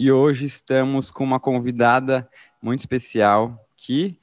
E hoje estamos com uma convidada muito especial que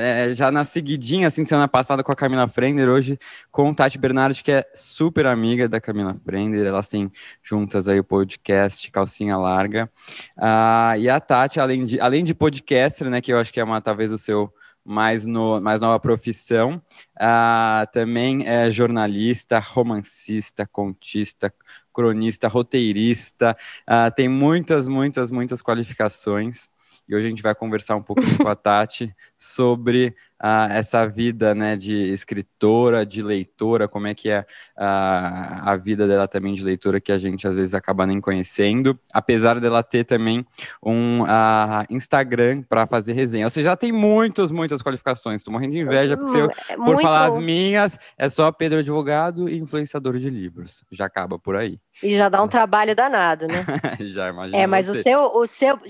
é, já na seguidinha, assim, semana passada com a Camila Frender, hoje com Tati Bernardi, que é super amiga da Camila Frender, elas têm juntas aí o podcast Calcinha Larga. Ah, e a Tati, além de, além de podcaster, né, que eu acho que é uma, talvez o seu mais, no, mais nova profissão, ah, também é jornalista, romancista, contista, cronista, roteirista, uh, tem muitas, muitas, muitas qualificações. E hoje a gente vai conversar um pouco com a Tati sobre uh, essa vida né, de escritora, de leitora, como é que é uh, a vida dela também de leitora, que a gente às vezes acaba nem conhecendo, apesar dela ter também um uh, Instagram para fazer resenha. Você já tem muitas, muitas qualificações. Estou morrendo de inveja, porque se eu é for falar as minhas, é só Pedro Advogado e influenciador de livros. Já acaba por aí. E já dá um trabalho danado, né? já imagina. É, mas você. o seu, o seu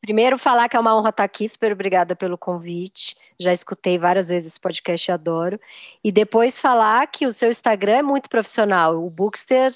Primeiro, falar que é uma honra estar aqui, super obrigada pelo convite. Já escutei várias vezes esse podcast, adoro. E depois falar que o seu Instagram é muito profissional. O Bookster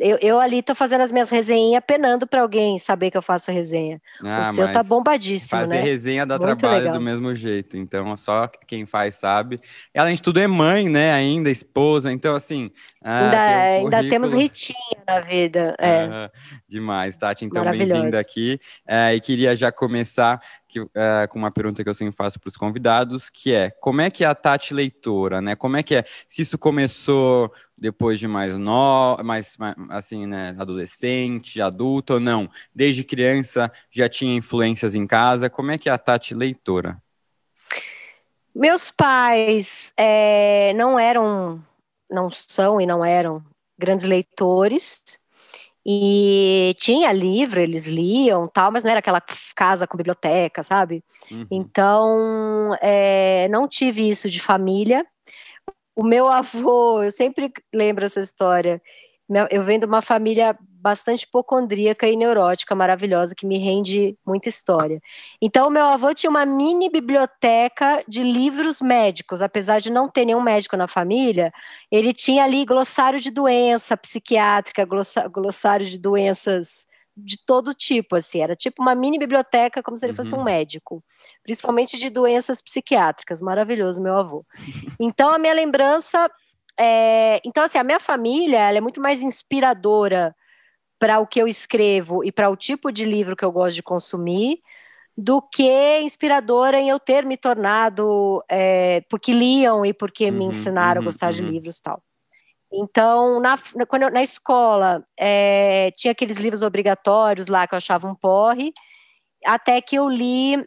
eu, eu ali tô fazendo as minhas resenhas penando para alguém saber que eu faço resenha. Ah, o seu tá bombadíssimo, fazer né? Fazer resenha dá Muito trabalho legal. do mesmo jeito. Então, só quem faz sabe. E, além de tudo, é mãe, né? Ainda, esposa. Então, assim. Ah, ainda, um ainda temos ritinho na vida. É. Ah, demais, Tati. Então, bem-vinda aqui. É, e queria já começar que, é, com uma pergunta que eu sempre faço para os convidados, que é como é que é a Tati leitora, né? Como é que é? Se isso começou depois de mais no, mais assim, né, adolescente, adulto ou não? Desde criança já tinha influências em casa? Como é que é a Tati leitora? Meus pais é, não eram, não são e não eram grandes leitores. E tinha livro, eles liam tal, mas não era aquela casa com biblioteca, sabe? Uhum. Então, é, não tive isso de família. O meu avô, eu sempre lembro essa história. Eu venho de uma família bastante hipocondríaca e neurótica, maravilhosa, que me rende muita história. Então, meu avô tinha uma mini biblioteca de livros médicos, apesar de não ter nenhum médico na família, ele tinha ali glossário de doença psiquiátrica, glossário de doenças de todo tipo, assim, era tipo uma mini biblioteca, como se ele fosse um uhum. médico, principalmente de doenças psiquiátricas, maravilhoso, meu avô. Então, a minha lembrança é, então, assim, a minha família ela é muito mais inspiradora para o que eu escrevo e para o tipo de livro que eu gosto de consumir, do que inspiradora em eu ter me tornado, é, porque liam e porque uhum, me ensinaram uhum, a gostar uhum. de livros tal. Então, na, quando eu, na escola, é, tinha aqueles livros obrigatórios lá que eu achava um porre, até que eu li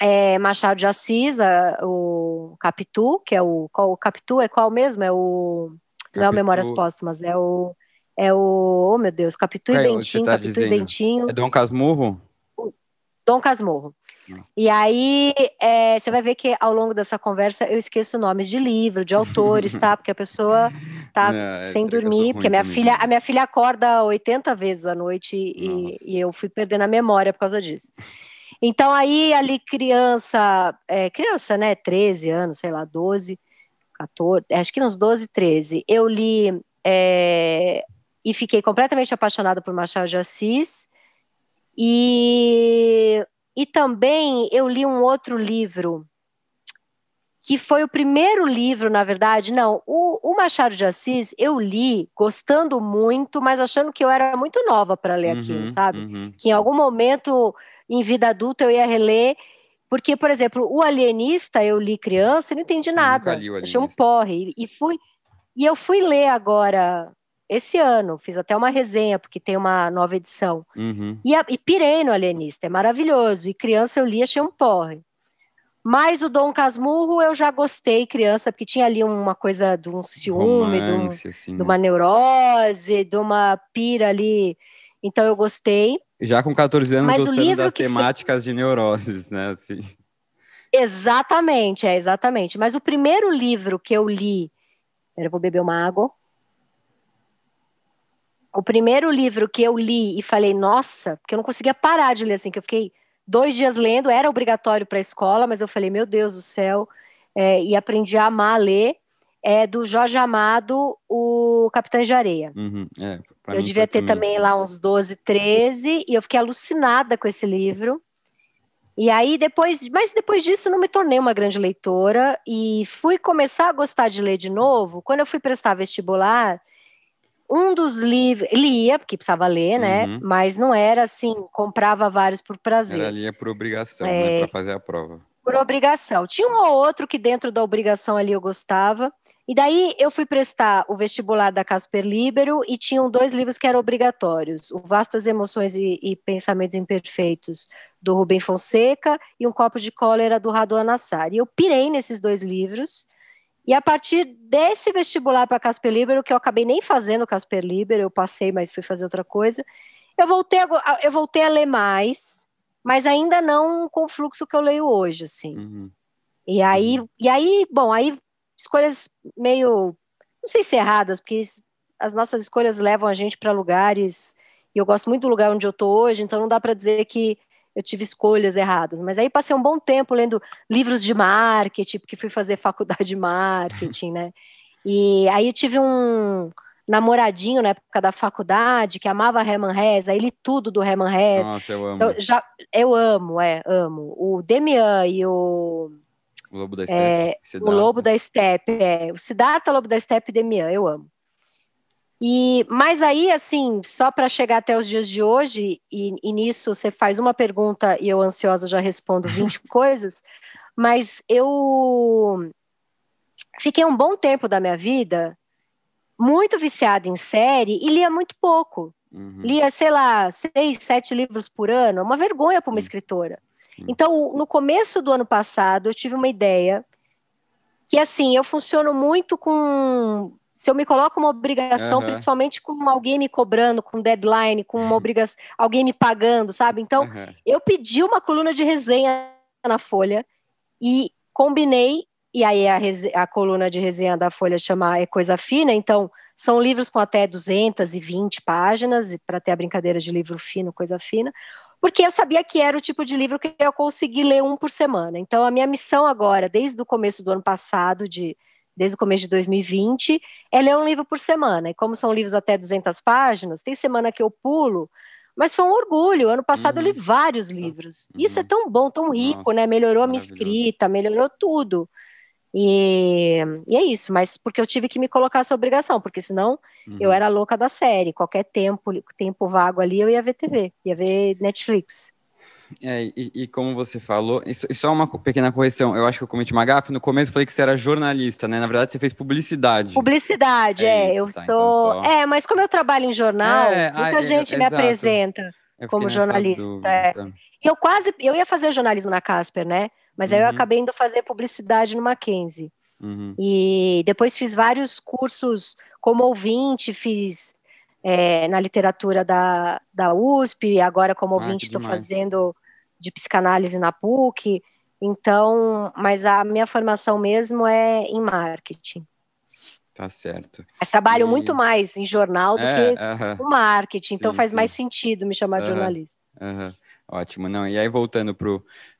é, Machado de Assis, a, o Capitu, que é o. Qual, o Capitu é qual mesmo? É o. Capitu. Não é o Memórias Póstumas, é o. É o. Oh, meu Deus, Capitu e Bentinho, tá Capitu dizendo? e Bentinho. É Dom Casmurro? Dom Casmurro. E aí, é, você vai ver que ao longo dessa conversa eu esqueço nomes de livro, de autores, tá? Porque a pessoa tá Não, é sem dormir, porque minha filha, a minha filha acorda 80 vezes à noite e, e, eu fui perdendo a memória por causa disso. Então, aí, ali, criança, é, criança, né? 13 anos, sei lá, 12, 14, acho que uns 12, 13, eu li é, e fiquei completamente apaixonada por Machado de Assis. E, e também eu li um outro livro, que foi o primeiro livro, na verdade. Não, o, o Machado de Assis eu li gostando muito, mas achando que eu era muito nova para ler uhum, aquilo, sabe? Uhum. Que em algum momento, em vida adulta, eu ia reler. Porque, por exemplo, o Alienista eu li criança e não entendi nada. Achei um porre. E fui. E eu fui ler agora, esse ano, fiz até uma resenha, porque tem uma nova edição. Uhum. E, a, e pirei no Alienista, é maravilhoso. E criança eu li, achei um porre. Mas o Dom Casmurro eu já gostei, criança, porque tinha ali uma coisa de um ciúme, Romance, de, um, assim, de, uma neurose, de uma pira ali. Então eu gostei. Já com 14 anos, Mas gostando das temáticas fe... de neuroses, né? Assim. Exatamente, é, exatamente. Mas o primeiro livro que eu li. Eu vou beber uma água. O primeiro livro que eu li e falei, nossa, porque eu não conseguia parar de ler assim, que eu fiquei dois dias lendo, era obrigatório para a escola, mas eu falei, meu Deus do céu, é, e aprendi a amar a ler, é do Jorge Amado, o Capitão de Areia. Uhum, é, eu devia ter também lá uns 12, 13, e eu fiquei alucinada com esse livro. E aí depois, mas depois disso não me tornei uma grande leitora e fui começar a gostar de ler de novo quando eu fui prestar vestibular um dos livros, lia, porque precisava ler, né? Uhum. Mas não era assim, comprava vários por prazer. Era lia por obrigação, né, é, né? Para fazer a prova. Por obrigação. Tinha um ou outro que dentro da obrigação ali eu gostava. E daí eu fui prestar o vestibular da Casper Libero e tinham dois livros que eram obrigatórios: O Vastas Emoções e, e Pensamentos Imperfeitos, do Rubem Fonseca, e Um Copo de Cólera, do Raduan Nassar. E eu pirei nesses dois livros. E a partir desse vestibular para Casper Libero, que eu acabei nem fazendo Casper Libero, eu passei, mas fui fazer outra coisa, eu voltei a, eu voltei a ler mais, mas ainda não com o fluxo que eu leio hoje, assim. Uhum. E aí, uhum. e aí, bom, aí escolhas meio, não sei se erradas, porque as nossas escolhas levam a gente para lugares, e eu gosto muito do lugar onde eu estou hoje, então não dá para dizer que eu tive escolhas erradas. Mas aí passei um bom tempo lendo livros de marketing, porque fui fazer faculdade de marketing, né? E aí eu tive um namoradinho na época da faculdade que amava Herman Hesse, aí li tudo do Herman Hesse. Nossa, eu amo. Eu, já, eu amo, é, amo. O Demian e o... O Lobo da Steppe. É, o Lobo da Steppe, é. O Siddhartha, Lobo da Steppe e Demian, eu amo. E, mas aí, assim, só para chegar até os dias de hoje, e, e, nisso você faz uma pergunta e eu, ansiosa, já respondo 20 coisas, mas eu fiquei um bom tempo da minha vida muito viciada em série e lia muito pouco. Uhum. Lia, sei lá, seis, sete livros por ano, é uma vergonha para uma uhum. escritora. Uhum. Então, no começo do ano passado, eu tive uma ideia que, assim, eu funciono muito com se eu me coloco uma obrigação, uhum. principalmente com alguém me cobrando, com deadline, com uma obrigação, alguém me pagando, sabe? Então, uhum. eu pedi uma coluna de resenha na Folha e combinei, e aí a, a coluna de resenha da Folha chama É Coisa Fina, então são livros com até 220 páginas, para ter a brincadeira de livro fino, coisa fina, porque eu sabia que era o tipo de livro que eu consegui ler um por semana. Então, a minha missão agora, desde o começo do ano passado, de desde o começo de 2020, é ler um livro por semana. E como são livros até 200 páginas, tem semana que eu pulo, mas foi um orgulho. Ano passado uhum. eu li uhum. vários livros. Uhum. Isso é tão bom, tão rico, Nossa, né? Melhorou a minha escrita, melhorou tudo. E, e, é isso, mas porque eu tive que me colocar essa obrigação, porque senão uhum. eu era louca da série. Qualquer tempo, tempo vago ali, eu ia ver TV, ia ver Netflix. É, e, e, como você falou, isso, isso é uma pequena correção. Eu acho que eu cometi uma gafe. No começo eu falei que você era jornalista, né? Na verdade, você fez publicidade. Publicidade, é. é eu tá, sou. Então só... É, mas como eu trabalho em jornal, é, muita gente me exato. apresenta como jornalista. É. Eu quase. Eu ia fazer jornalismo na Casper, né? Mas uhum. aí eu uhum. acabei indo fazer publicidade no Mackenzie. Uhum. E depois fiz vários cursos como ouvinte, fiz é, na literatura da, da USP, agora como ah, ouvinte estou fazendo de psicanálise na PUC. Então, mas a minha formação mesmo é em marketing. Tá certo. Mas trabalho e... muito mais em jornal do é, que uh -huh. marketing, então sim, faz sim. mais sentido me chamar uh -huh. de jornalista. Uh -huh. Ótimo, não. E aí, voltando para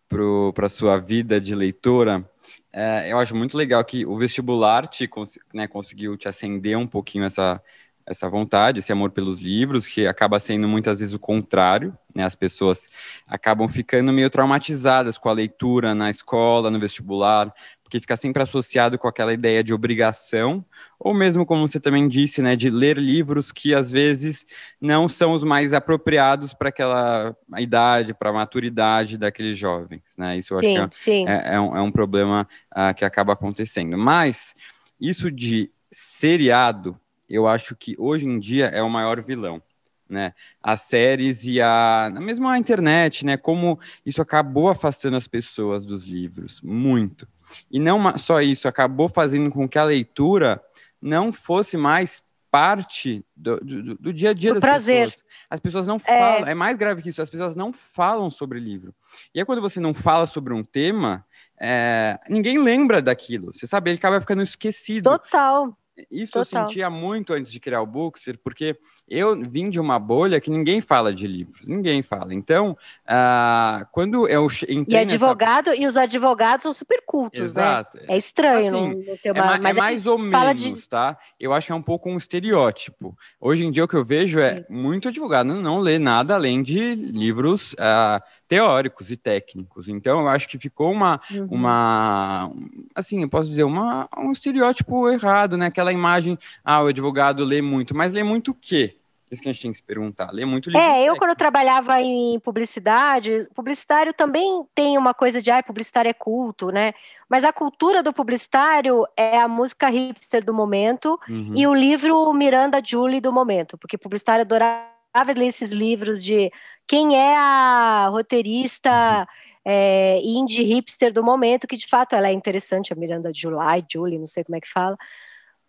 pro, pro, a sua vida de leitora, é, eu acho muito legal que o vestibular te né, conseguiu te acender um pouquinho essa, essa vontade, esse amor pelos livros, que acaba sendo muitas vezes o contrário, né? As pessoas acabam ficando meio traumatizadas com a leitura na escola, no vestibular, porque fica sempre associado com aquela ideia de obrigação, ou mesmo como você também disse, né, de ler livros que às vezes não são os mais apropriados para aquela idade, para a maturidade daqueles jovens, né? Isso eu sim, acho que é, é, é, um, é um problema uh, que acaba acontecendo. Mas isso de seriado eu acho que hoje em dia é o maior vilão. Né? As séries e a mesmo a internet, né? Como isso acabou afastando as pessoas dos livros, muito. E não só isso, acabou fazendo com que a leitura não fosse mais parte do, do, do dia a dia do das prazer. pessoas. As pessoas não falam, é... é mais grave que isso, as pessoas não falam sobre livro. E aí, quando você não fala sobre um tema, é, ninguém lembra daquilo. Você sabe, ele acaba ficando esquecido. Total. Isso Total. eu sentia muito antes de criar o Bookster, porque eu vim de uma bolha que ninguém fala de livros, ninguém fala. Então, uh, quando eu entrei E advogado, nessa... e os advogados são super cultos, né? Exato. né? É estranho assim, não, ter uma... É, mas é mais ou menos, de... tá? Eu acho que é um pouco um estereótipo. Hoje em dia o que eu vejo é Sim. muito advogado não lê nada além de livros uh, teóricos e técnicos. Então, eu acho que ficou uma, uhum. uma assim, eu posso dizer, uma, um estereótipo errado, né? Aquela imagem, ah, o advogado lê muito, mas lê muito o quê? Isso que a gente tem que se perguntar. Lê muito livro. É, eu quando eu trabalhava em publicidade, publicitário também tem uma coisa de, ah, publicitário é culto, né? Mas a cultura do publicitário é a música hipster do momento uhum. e o livro Miranda Julie do momento, porque publicitário adorava ler esses livros de quem é a roteirista uhum. é, indie hipster do momento, que de fato ela é interessante, a Miranda July, Julie, não sei como é que fala.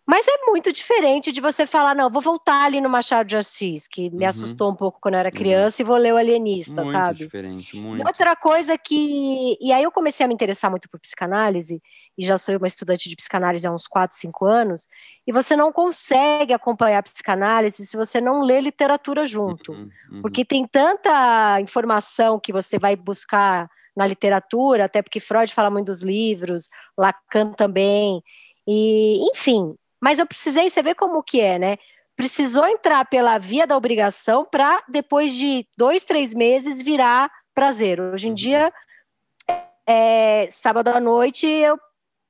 Mas é muito diferente de você falar, não, vou voltar ali no Machado de Assis, que me uhum. assustou um pouco quando eu era uhum. criança, uhum. e vou ler o Alienista, muito sabe? diferente, muito. E outra coisa que. E aí eu comecei a me interessar muito por psicanálise, e já sou uma estudante de psicanálise há uns 4, 5 anos, e você não consegue acompanhar a psicanálise se você não lê literatura junto. Uhum, uhum. Porque tem tanta informação que você vai buscar na literatura, até porque Freud fala muito dos livros, Lacan também. E, enfim, mas eu precisei, você vê como que é, né? Precisou entrar pela via da obrigação para depois de dois, três meses virar prazer. Hoje em uhum. dia, é, sábado à noite, eu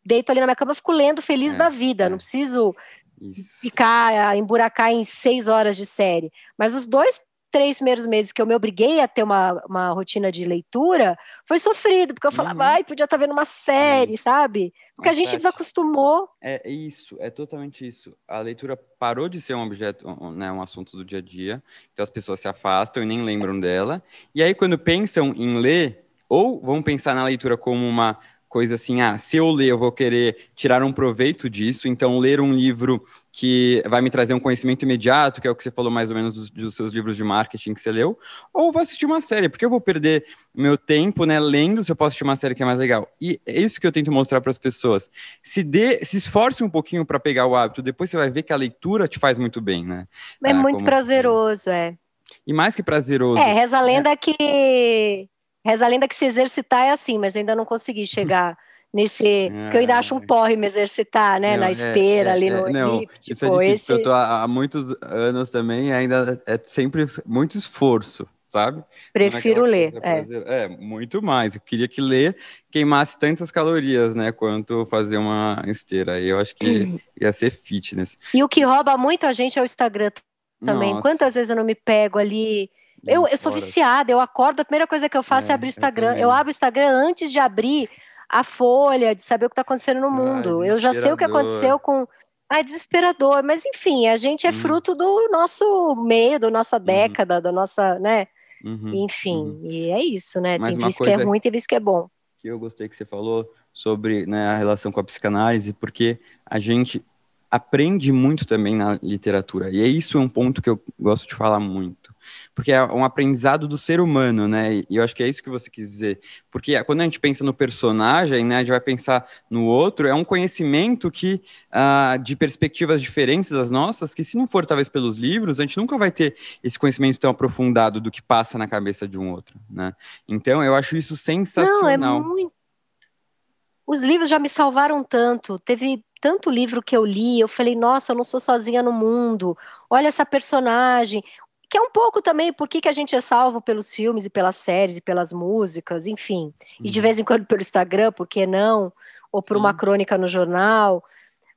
deito ali na minha cama, fico lendo feliz é, da vida. É. Não preciso Isso. ficar, emburacar em seis horas de série. Mas os dois três primeiros meses que eu me obriguei a ter uma, uma rotina de leitura, foi sofrido, porque eu falava, uhum. ai, podia estar tá vendo uma série, é sabe? Porque a gente desacostumou. É isso, é totalmente isso. A leitura parou de ser um objeto, né, um assunto do dia a dia, então as pessoas se afastam e nem lembram dela. E aí, quando pensam em ler, ou vão pensar na leitura como uma coisa assim, ah, se eu ler, eu vou querer tirar um proveito disso, então ler um livro que vai me trazer um conhecimento imediato, que é o que você falou mais ou menos dos, dos seus livros de marketing que você leu, ou vou assistir uma série, porque eu vou perder meu tempo, né, lendo, se eu posso assistir uma série que é mais legal. E é isso que eu tento mostrar para as pessoas. Se dê, se esforce um pouquinho para pegar o hábito, depois você vai ver que a leitura te faz muito bem, né? É ah, muito prazeroso, é. E mais que prazeroso. É, reza a lenda é... que Reza a lenda que se exercitar é assim, mas eu ainda não consegui chegar nesse. É, que eu ainda acho um porre me exercitar, né? Não, na é, esteira, é, ali no. É, não, hip, isso é tipo, é difícil, esse... eu tô há, há, muitos anos também, ainda é sempre muito esforço, sabe? Prefiro ler. É. é, muito mais. Eu queria que ler queimasse tantas calorias, né? Quanto fazer uma esteira. Eu acho que ia ser fitness. E o que rouba muito a gente é o Instagram também. Nossa. Quantas vezes eu não me pego ali eu, eu sou viciada, eu acordo, a primeira coisa que eu faço é, é abrir o Instagram. Eu, eu, abro o Instagram antes de abrir a folha, de saber o que está acontecendo no mundo. eu já sei o que aconteceu com. Ah, é desesperador, mas enfim, a gente é hum. fruto do nosso meio, da nossa uhum. década, uhum. da nossa, né? Uhum. Enfim, uhum. e é isso, né? Mas tem visto que é ruim, tem visto que é bom. Que eu gostei que você falou sobre né, a relação com a psicanálise, porque a gente aprende muito também na literatura. E é isso um ponto que eu gosto de falar muito porque é um aprendizado do ser humano, né? E eu acho que é isso que você quis dizer. Porque quando a gente pensa no personagem, né, a gente vai pensar no outro, é um conhecimento que uh, de perspectivas diferentes das nossas, que se não for talvez pelos livros, a gente nunca vai ter esse conhecimento tão aprofundado do que passa na cabeça de um outro, né? Então eu acho isso sensacional. Não, é muito... Os livros já me salvaram tanto. Teve tanto livro que eu li, eu falei, nossa, eu não sou sozinha no mundo. Olha essa personagem que é um pouco também por que, a gente é salvo pelos filmes e pelas séries e pelas músicas, enfim. E de uhum. vez em quando pelo Instagram, por que não? Ou por Sim. uma crônica no jornal.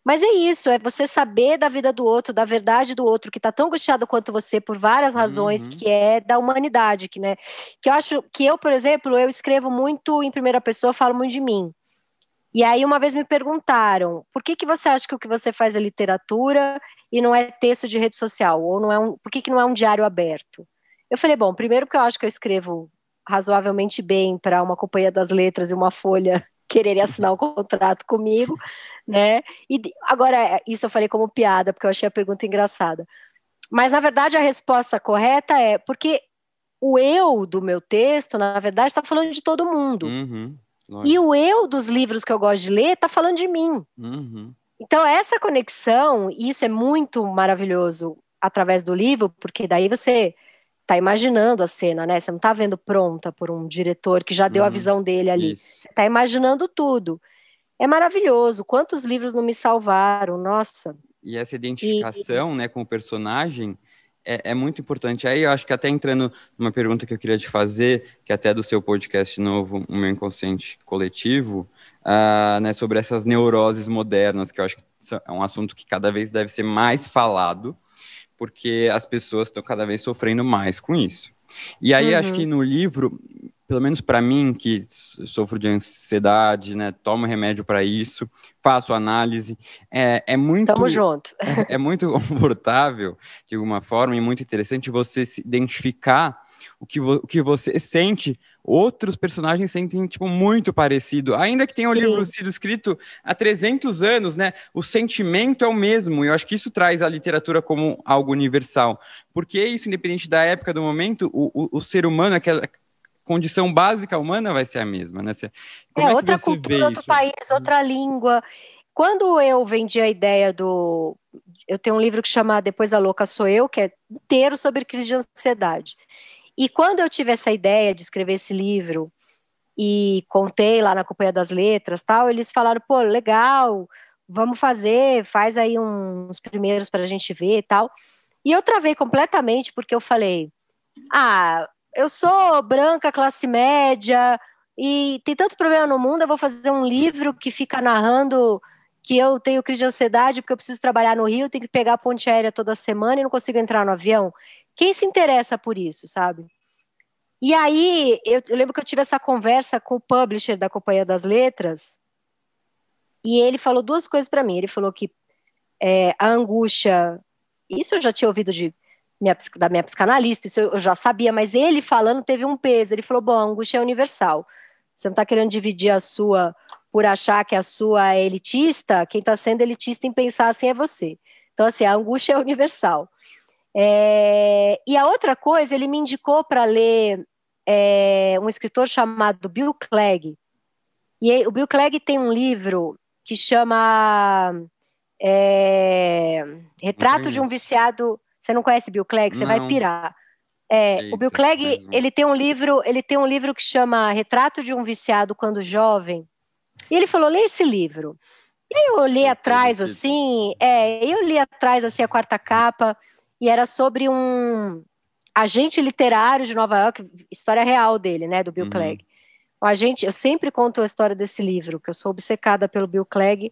Mas é isso, é você saber da vida do outro, da verdade do outro, que está tão angustiado quanto você por várias razões, uhum. que é da humanidade, que, né? Que eu acho que eu, por exemplo, eu escrevo muito em primeira pessoa, falo muito de mim. E aí uma vez me perguntaram, por que, que você acha que o que você faz é literatura e não é texto de rede social? Ou não é um, por que, que não é um diário aberto? Eu falei, bom, primeiro porque eu acho que eu escrevo razoavelmente bem para uma companhia das letras e uma folha querer assinar um contrato comigo, né? E agora, isso eu falei como piada, porque eu achei a pergunta engraçada. Mas, na verdade, a resposta correta é porque o eu do meu texto, na verdade, está falando de todo mundo. Uhum, e o eu dos livros que eu gosto de ler está falando de mim. Uhum. Então, essa conexão, isso é muito maravilhoso através do livro, porque daí você está imaginando a cena, né? Você não está vendo pronta por um diretor que já deu a uhum. visão dele ali. Isso. Você está imaginando tudo. É maravilhoso. Quantos livros não me salvaram? Nossa. E essa identificação, e... né, com o personagem é, é, muito importante. Aí eu acho que até entrando numa pergunta que eu queria te fazer, que é até do seu podcast novo, O Meu Inconsciente Coletivo, uh, né, sobre essas neuroses modernas, que eu acho que é um assunto que cada vez deve ser mais falado, porque as pessoas estão cada vez sofrendo mais com isso. E aí uhum. acho que no livro pelo menos para mim, que sofro de ansiedade, né, tomo remédio para isso, faço análise, é, é muito... Tamo junto. É, é, muito confortável, de alguma forma, e muito interessante você se identificar o que, o que você sente, outros personagens sentem, tipo, muito parecido. Ainda que tenha o livro sido escrito há 300 anos, né, o sentimento é o mesmo, e eu acho que isso traz a literatura como algo universal. Porque isso, independente da época, do momento, o, o, o ser humano, aquela condição básica humana vai ser a mesma, né? Como é, é outra cultura, outro país, outra língua. Quando eu vendi a ideia do. Eu tenho um livro que chama Depois a Louca Sou Eu, que é inteiro sobre crise de ansiedade. E quando eu tive essa ideia de escrever esse livro e contei lá na Companhia das Letras tal, eles falaram, pô, legal, vamos fazer, faz aí uns primeiros para a gente ver e tal. E eu travei completamente porque eu falei, ah, eu sou branca, classe média, e tem tanto problema no mundo, eu vou fazer um livro que fica narrando que eu tenho crise de ansiedade porque eu preciso trabalhar no Rio, tenho que pegar a ponte aérea toda semana e não consigo entrar no avião. Quem se interessa por isso, sabe? E aí, eu, eu lembro que eu tive essa conversa com o publisher da Companhia das Letras, e ele falou duas coisas para mim. Ele falou que é, a angústia, isso eu já tinha ouvido de minha, da minha psicanalista, isso eu já sabia, mas ele falando teve um peso. Ele falou: bom, a angústia é universal. Você não está querendo dividir a sua por achar que a sua é elitista, quem está sendo elitista em pensar assim é você. Então, assim, a angústia é universal. É... E a outra coisa, ele me indicou para ler é, um escritor chamado Bill Clegg. E o Bill Clegg tem um livro que chama é, Retrato de um Viciado você não conhece Bill Clegg? Você vai pirar. É, Eita, o Bill Clegg, ele tem um livro, ele tem um livro que chama Retrato de um Viciado quando Jovem. E ele falou: "Lê esse livro". E aí eu olhei atrás assim, é, eu li atrás assim a quarta capa e era sobre um agente literário de Nova York, história real dele, né, do Bill uhum. Clegg. O agente, eu sempre conto a história desse livro, que eu sou obcecada pelo Bill Clegg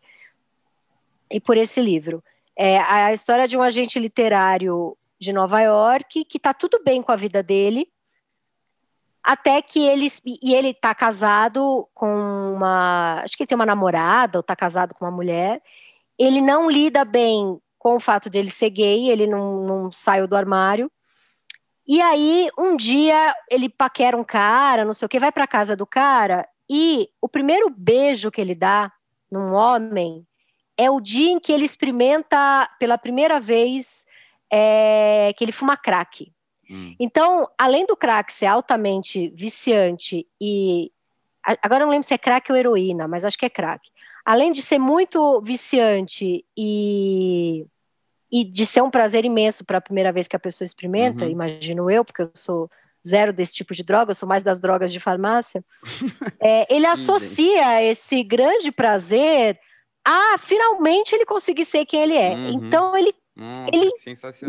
e por esse livro. É a história de um agente literário de Nova York que está tudo bem com a vida dele, até que ele e ele está casado com uma, acho que ele tem uma namorada ou está casado com uma mulher. Ele não lida bem com o fato de ele ser gay, ele não, não saiu do armário. E aí um dia ele paquera um cara, não sei o que, vai para casa do cara e o primeiro beijo que ele dá num homem é o dia em que ele experimenta pela primeira vez é, que ele fuma crack. Hum. Então, além do crack ser altamente viciante e. Agora não lembro se é crack ou heroína, mas acho que é crack. Além de ser muito viciante e, e de ser um prazer imenso para a primeira vez que a pessoa experimenta, uhum. imagino eu, porque eu sou zero desse tipo de droga, eu sou mais das drogas de farmácia. é, ele associa esse grande prazer ah, finalmente ele conseguiu ser quem ele é. Uhum. Então ele, hum, ele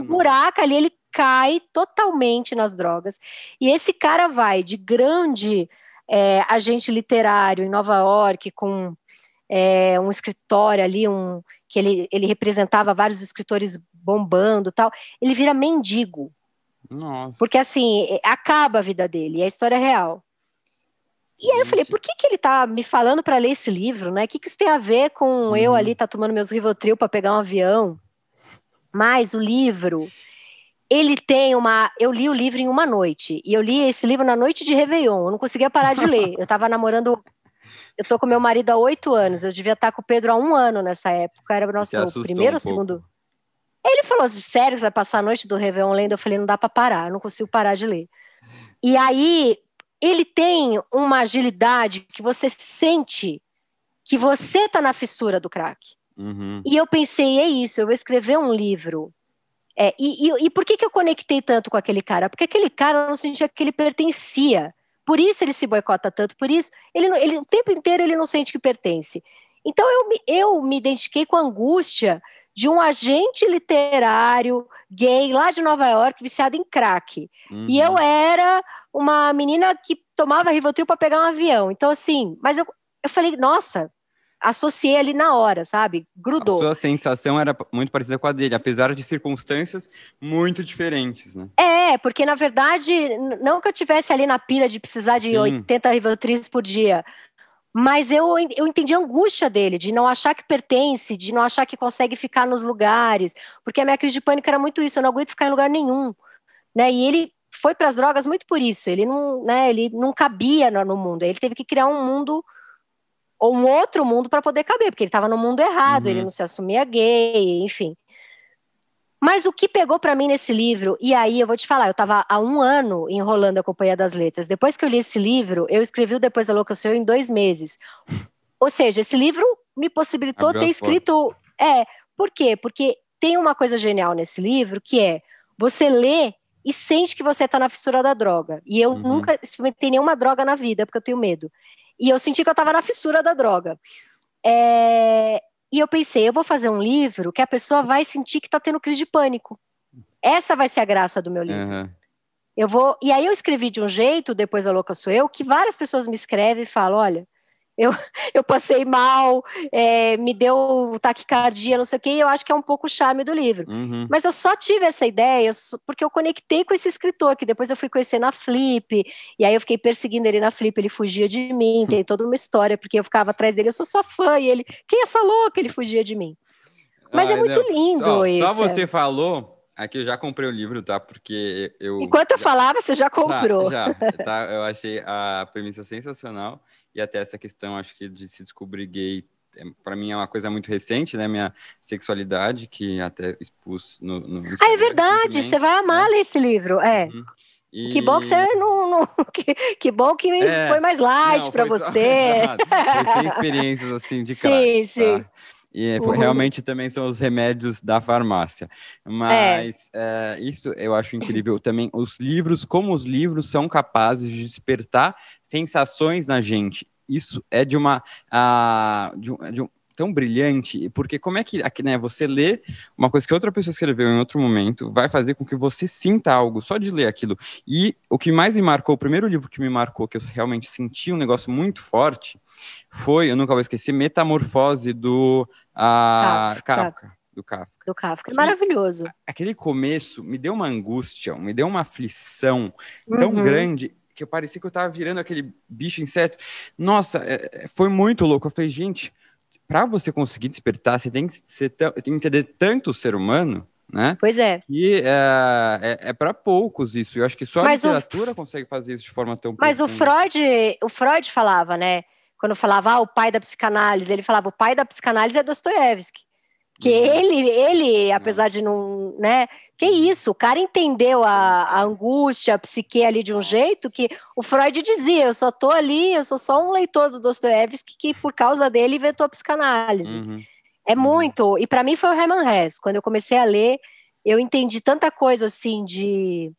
buraca ali, ele cai totalmente nas drogas. E esse cara vai de grande é, agente literário em Nova York, com é, um escritório ali, um, que ele, ele representava vários escritores bombando tal, ele vira mendigo. Nossa. Porque assim, acaba a vida dele, é a história real. E aí eu falei, por que, que ele tá me falando para ler esse livro, né? O que, que isso tem a ver com uhum. eu ali tá tomando meus Rivotril para pegar um avião? Mas o livro, ele tem uma. Eu li o livro em uma noite. E eu li esse livro na noite de Réveillon. Eu não conseguia parar de ler. Eu estava namorando eu tô com meu marido há oito anos, eu devia estar com o Pedro há um ano nessa época, era o nosso primeiro ou um segundo. Ele falou assim, sério, você vai passar a noite do Réveillon lendo? Eu falei, não dá para parar, eu não consigo parar de ler. E aí, ele tem uma agilidade que você sente que você está na fissura do crack. Uhum. E eu pensei, é isso, eu vou escrever um livro. É, e, e, e, por que, que eu conectei tanto com aquele cara? Porque aquele cara não sentia que ele pertencia. Por isso ele se boicota tanto, por isso ele, ele o tempo inteiro ele não sente que pertence. Então eu, eu me identifiquei com a angústia de um agente literário gay lá de Nova York viciado em crack. Uhum. E eu era uma menina que tomava Rivotril para pegar um avião. Então, assim, mas eu, eu falei, nossa, associei ali na hora, sabe? Grudou. A sua sensação era muito parecida com a dele, apesar de circunstâncias muito diferentes, né? É, porque na verdade, não que eu tivesse ali na pira de precisar de Sim. 80 Rivotrils por dia, mas eu, eu entendi a angústia dele, de não achar que pertence, de não achar que consegue ficar nos lugares, porque a minha crise de pânico era muito isso, eu não aguento ficar em lugar nenhum, né? E ele foi para as drogas muito por isso. Ele não, né, ele não cabia no, no mundo. Ele teve que criar um mundo ou um outro mundo para poder caber, porque ele estava no mundo errado, uhum. ele não se assumia gay, enfim. Mas o que pegou para mim nesse livro, e aí eu vou te falar, eu estava há um ano enrolando a Companhia das Letras. Depois que eu li esse livro, eu escrevi o Depois da Louca Sou Eu em dois meses. Ou seja, esse livro me possibilitou Abriu ter escrito. É, por quê? Porque tem uma coisa genial nesse livro que é você lê e sente que você está na fissura da droga. E eu uhum. nunca experimentei nenhuma droga na vida, porque eu tenho medo. E eu senti que eu estava na fissura da droga. É... E eu pensei, eu vou fazer um livro que a pessoa vai sentir que está tendo crise de pânico. Essa vai ser a graça do meu livro. Uhum. Eu vou. E aí eu escrevi de um jeito, depois a louca sou eu, que várias pessoas me escrevem e falam: olha, eu, eu passei mal, é, me deu taquicardia, não sei o quê, e eu acho que é um pouco o charme do livro. Uhum. Mas eu só tive essa ideia porque eu conectei com esse escritor, que depois eu fui conhecer na Flip, e aí eu fiquei perseguindo ele na Flip, ele fugia de mim, tem toda uma história, porque eu ficava atrás dele, eu sou sua fã, e ele, quem é essa louca? Ele fugia de mim. Mas ah, é muito não. lindo só, isso. Só você falou, Aqui eu já comprei o livro, tá? Porque eu. Enquanto eu falava, você já comprou. Já, já tá? Eu achei a premissa sensacional e até essa questão, acho que de se descobrir gay, é, para mim é uma coisa muito recente, né? Minha sexualidade, que até expus no. no ah, é verdade, você vai amar né? ler esse livro, é. Uhum. E... Que bom que você não. não que, que, bom que é, foi mais light para você. Só, foi sem experiências assim de cara. Sim, sim. Tá? E uhum. realmente também são os remédios da farmácia. Mas é. É, isso eu acho incrível também. Os livros, como os livros são capazes de despertar sensações na gente. Isso é de uma. Uh, de, um, de um, tão brilhante, porque como é que né, você lê uma coisa que outra pessoa escreveu em outro momento, vai fazer com que você sinta algo só de ler aquilo. E o que mais me marcou, o primeiro livro que me marcou, que eu realmente senti um negócio muito forte, foi, eu nunca vou esquecer, Metamorfose do a Kafka. Kafka. Do Kafka. Do Kafka. É maravilhoso. Aquele começo me deu uma angústia, me deu uma aflição tão uhum. grande que eu parecia que eu tava virando aquele bicho inseto. Nossa, é, é foi muito louco. Eu falei, gente, para você conseguir despertar, você tem que, tem que entender tanto o ser humano, né? Pois é. E é, é, é para poucos isso. Eu acho que só Mas a literatura o... consegue fazer isso de forma tão Mas profunda. o Freud, o Freud falava, né? quando falava ah, o pai da psicanálise, ele falava o pai da psicanálise é Dostoiévski. Que uhum. ele, ele, apesar de não, né? Que isso, o cara entendeu a, a, angústia, a psique ali de um jeito que o Freud dizia, eu só tô ali, eu sou só um leitor do Dostoiévski que por causa dele inventou a psicanálise. Uhum. É uhum. muito, e para mim foi o Hermann Hesse, quando eu comecei a ler, eu entendi tanta coisa assim de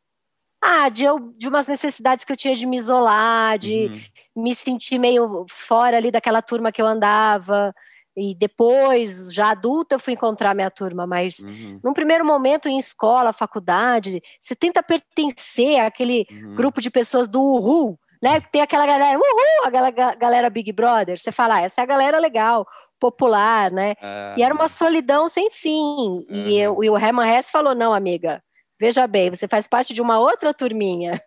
ah, de, eu, de umas necessidades que eu tinha de me isolar, de uhum. me sentir meio fora ali daquela turma que eu andava. E depois, já adulta, eu fui encontrar minha turma, mas uhum. num primeiro momento em escola, faculdade, você tenta pertencer àquele uhum. grupo de pessoas do Uhul, né? Tem aquela galera, Uhul, aquela galera Big Brother. Você fala, ah, essa é a galera legal, popular, né? E era uma solidão sem fim. E, eu, e o Herman Hesse falou: não, amiga, Veja bem, você faz parte de uma outra turminha.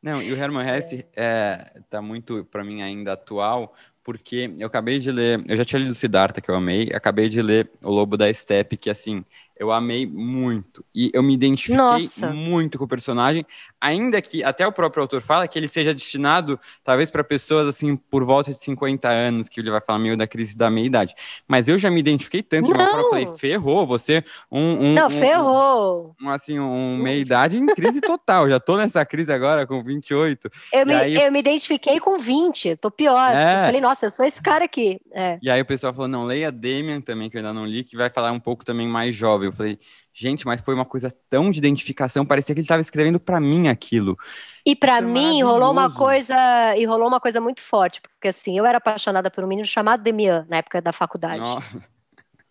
Não, e o Herman Hesse está é, tá muito, para mim, ainda atual, porque eu acabei de ler, eu já tinha lido Siddhartha, que eu amei, acabei de ler O Lobo da Steppe, que assim, eu amei muito. E eu me identifiquei Nossa. muito com o personagem, ainda que até o próprio autor fala que ele seja destinado, talvez, para pessoas assim, por volta de 50 anos, que ele vai falar meio da crise da meia-idade. Mas eu já me identifiquei tanto, não. eu falei, ferrou, você um. um não, um, ferrou. Um, assim, um meia-idade em crise total. já tô nessa crise agora com 28. Eu, me, aí... eu me identifiquei com 20, tô pior. É. Eu falei, nossa, eu sou esse cara aqui. É. E aí o pessoal falou, não, leia Damian também, que eu ainda não li, que vai falar um pouco também mais jovem. Eu falei, gente, mas foi uma coisa tão de identificação, parecia que ele estava escrevendo para mim aquilo. E para é mim rolou uma coisa, e rolou uma coisa muito forte, porque assim, eu era apaixonada por um menino chamado Demian na época da faculdade. Nossa.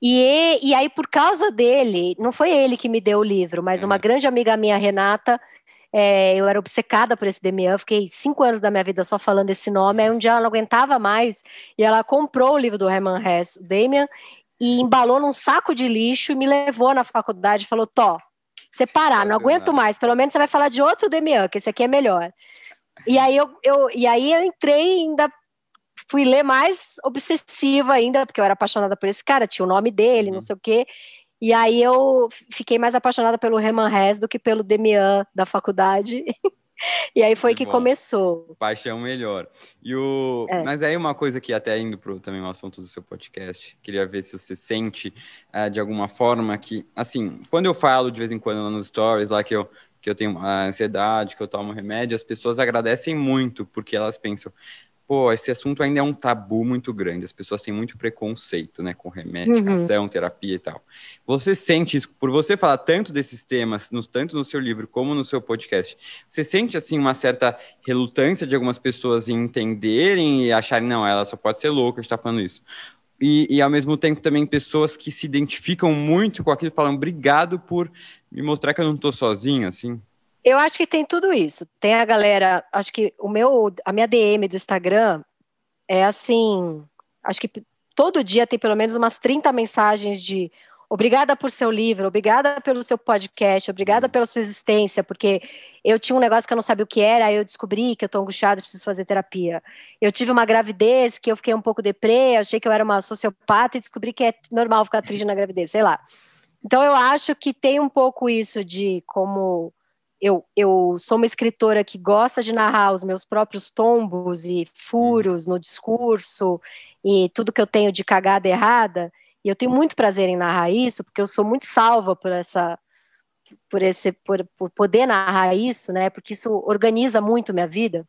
E, e aí, por causa dele, não foi ele que me deu o livro, mas é. uma grande amiga minha, Renata, é, eu era obcecada por esse Demian, fiquei cinco anos da minha vida só falando esse nome. Aí um dia ela não aguentava mais e ela comprou o livro do Herman Hesse, o Damian, e embalou num saco de lixo e me levou na faculdade e falou: Tó, você parar, não aguento mais, pelo menos você vai falar de outro Demian, que esse aqui é melhor. E aí eu, eu, e aí eu entrei ainda fui ler mais obsessiva ainda, porque eu era apaixonada por esse cara, tinha o nome dele, uhum. não sei o quê. E aí eu fiquei mais apaixonada pelo Herman Hesse do que pelo Demian da faculdade. E aí foi que, que começou. Paixão melhor. E o... É. Mas aí uma coisa que até indo para também o assunto do seu podcast, queria ver se você sente uh, de alguma forma que, assim, quando eu falo de vez em quando nos stories lá que eu, que eu tenho ansiedade, que eu tomo remédio, as pessoas agradecem muito, porque elas pensam, pô, esse assunto ainda é um tabu muito grande. As pessoas têm muito preconceito, né, com remedicação, uhum. terapia e tal. Você sente isso, por você falar tanto desses temas, no, tanto no seu livro como no seu podcast, você sente, assim, uma certa relutância de algumas pessoas em entenderem e acharem, não, ela só pode ser louca, está falando isso. E, e, ao mesmo tempo também pessoas que se identificam muito com aquilo, falam, obrigado por me mostrar que eu não estou sozinho, assim. Eu acho que tem tudo isso. Tem a galera, acho que o meu, a minha DM do Instagram é assim, acho que todo dia tem pelo menos umas 30 mensagens de obrigada por seu livro, obrigada pelo seu podcast, obrigada pela sua existência, porque eu tinha um negócio que eu não sabia o que era, aí eu descobri que eu tô angustiada, preciso fazer terapia. Eu tive uma gravidez que eu fiquei um pouco deprê, achei que eu era uma sociopata e descobri que é normal ficar triste na gravidez, sei lá. Então eu acho que tem um pouco isso de como eu, eu sou uma escritora que gosta de narrar os meus próprios tombos e furos no discurso e tudo que eu tenho de cagada errada, e eu tenho muito prazer em narrar isso, porque eu sou muito salva por essa por esse por, por poder narrar isso, né? Porque isso organiza muito minha vida.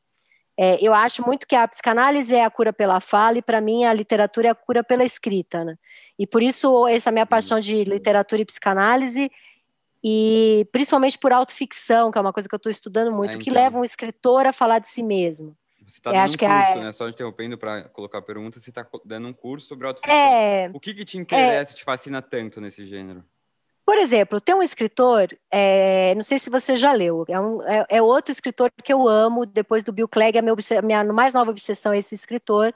É, eu acho muito que a psicanálise é a cura pela fala e para mim a literatura é a cura pela escrita, né? E por isso essa minha paixão de literatura e psicanálise e principalmente por autoficção, que é uma coisa que eu estou estudando muito, é, que leva um escritor a falar de si mesmo. Você está dando acho um é curso, é... né? Só interrompendo para colocar a pergunta, você está dando um curso sobre autoficção. É... O que, que te interessa, é... te fascina tanto nesse gênero? Por exemplo, tem um escritor, é, não sei se você já leu, é, um, é, é, outro escritor que eu amo, depois do Bill Clegg, a minha, minha mais nova obsessão é esse escritor,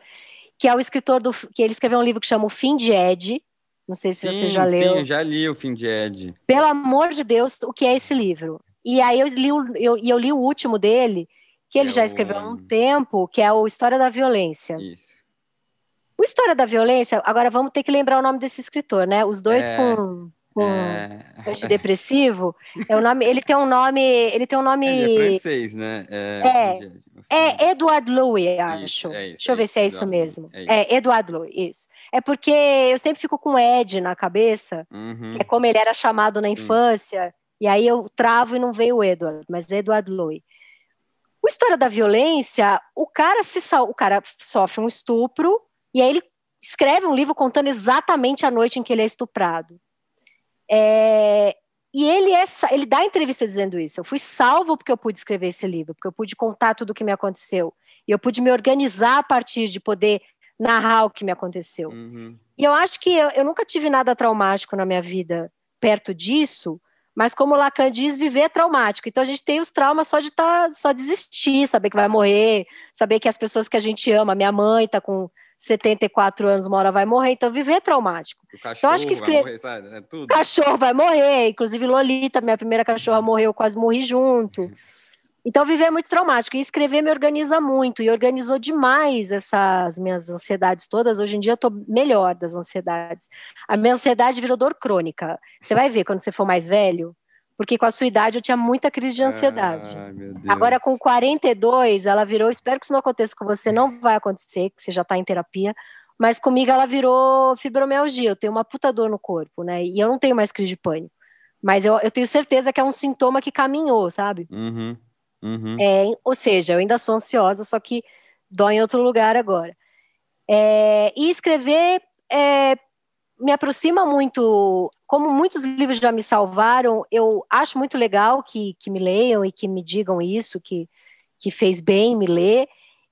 que é o escritor do, que ele escreveu um livro que chama O Fim de Ed, não sei se sim, você já leu. Sim, eu já li o Fim de Ed. Pelo amor de Deus, o que é esse livro? E aí eu li o, eu, eu li o último dele, que ele é já escreveu há um tempo, que é o História da Violência. Isso. O História da Violência, agora vamos ter que lembrar o nome desse escritor, né? Os dois é... com com é... antidepressivo. É o nome, ele tem um nome, ele tem um nome. Ele é francês, né? É, é, é Edward Louis, acho. Isso, é isso, Deixa eu ver se é isso mesmo. É, Edward Louis, isso. É porque eu sempre fico com Ed na cabeça, uhum. que é como ele era chamado na infância, uhum. e aí eu travo e não veio o Edward, mas Edward Louis. O História da Violência, o cara se o cara sofre um estupro e aí ele escreve um livro contando exatamente a noite em que ele é estuprado. É, e ele, é, ele dá entrevista dizendo isso. Eu fui salvo porque eu pude escrever esse livro, porque eu pude contar tudo o que me aconteceu. E eu pude me organizar a partir de poder narrar o que me aconteceu. Uhum. E eu acho que eu, eu, nunca tive nada traumático na minha vida perto disso, mas como Lacan diz, viver é traumático. Então a gente tem os traumas só de estar, tá, só desistir, saber que vai morrer, saber que as pessoas que a gente ama, minha mãe está com 74 anos, uma hora vai morrer, então viver é traumático. O cachorro então, acho que escrever... vai morrer, sabe? É tudo. O cachorro vai morrer, inclusive Lolita, minha primeira cachorra morreu, eu quase morri junto. Então, viver é muito traumático. E escrever me organiza muito. E organizou demais essas minhas ansiedades todas. Hoje em dia, eu tô melhor das ansiedades. A minha ansiedade virou dor crônica. Você vai ver quando você for mais velho. Porque com a sua idade eu tinha muita crise de ansiedade. Agora, com 42, ela virou. Espero que isso não aconteça com você. Não vai acontecer, que você já tá em terapia. Mas comigo ela virou fibromialgia. Eu tenho uma puta dor no corpo, né? E eu não tenho mais crise de pânico. Mas eu, eu tenho certeza que é um sintoma que caminhou, sabe? Uhum. Uhum. É, ou seja, eu ainda sou ansiosa, só que dói em outro lugar agora. É, e escrever é, me aproxima muito, como muitos livros já me salvaram, eu acho muito legal que, que me leiam e que me digam isso, que, que fez bem me ler.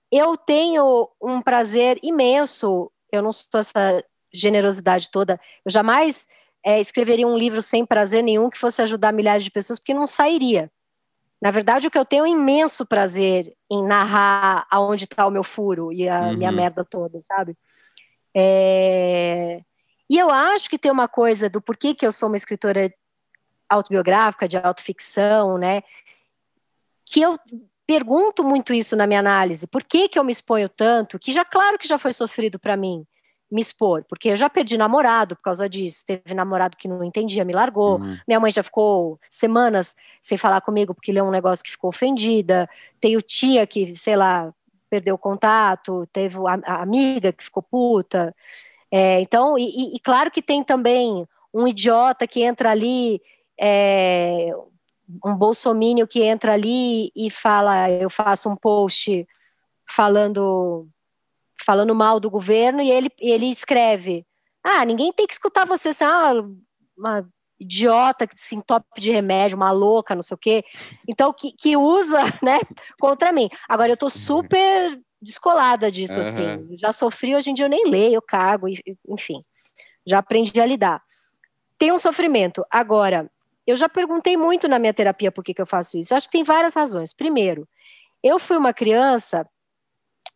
Eu tenho um prazer imenso, eu não sou essa generosidade toda, eu jamais é, escreveria um livro sem prazer nenhum que fosse ajudar milhares de pessoas, porque não sairia. Na verdade, o que eu tenho é um imenso prazer em narrar aonde está o meu furo e a uhum. minha merda toda, sabe? É... E eu acho que tem uma coisa do porquê que eu sou uma escritora autobiográfica, de autoficção, né? Que eu pergunto muito isso na minha análise. Por que, que eu me exponho tanto? Que já, claro que já foi sofrido para mim me expor, porque eu já perdi namorado por causa disso. Teve namorado que não entendia, me largou. Uhum. Minha mãe já ficou semanas sem falar comigo porque leu um negócio que ficou ofendida. Tenho tia que, sei lá, perdeu o contato. Teve a, a amiga que ficou puta. É, então, e, e, claro que tem também um idiota que entra ali, é, um bolsomínio que entra ali e fala, eu faço um post falando falando mal do governo e ele, ele escreve: Ah, ninguém tem que escutar você, assim, ah, uma idiota que se entope de remédio, uma louca, não sei o quê. Então, que, que usa, né, contra mim. Agora, eu tô super descolada disso, uhum. assim. Já sofri, hoje em dia eu nem leio, eu cago, enfim. Já aprendi a lidar. Tem um sofrimento. Agora, eu já perguntei muito na minha terapia por que, que eu faço isso. Eu acho que tem várias razões. Primeiro, eu fui uma criança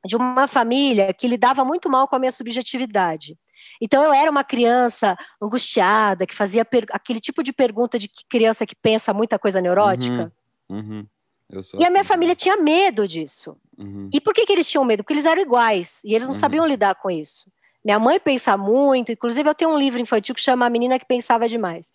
de uma família que lidava muito mal com a minha subjetividade. Então eu era uma criança angustiada, que fazia aquele tipo de pergunta de criança que pensa muita coisa neurótica. Uhum, uhum. E assim, a minha família tinha medo disso. Uhum. E por que, que eles tinham medo? Porque eles eram iguais e eles não uhum. sabiam lidar com isso. Minha mãe pensa muito, inclusive eu tenho um livro infantil que chama A Menina que Pensava Demais.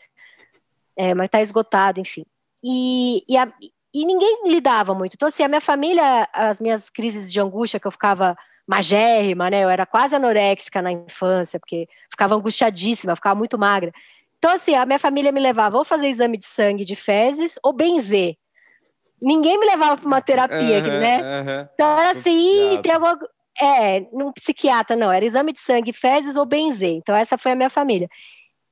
É, mas está esgotado, enfim. E, e, a, e ninguém lidava muito. Então, assim, a minha família, as minhas crises de angústia, que eu ficava magérrima, né? Eu era quase anoréxica na infância, porque ficava angustiadíssima, ficava muito magra. Então, assim, a minha família me levava ou fazer exame de sangue de fezes ou benzer. Ninguém me levava para uma terapia, uhum, né? Uhum. Então era assim, tem alguma. É, num psiquiatra, não, era exame de sangue, fezes ou benzer. Então, essa foi a minha família.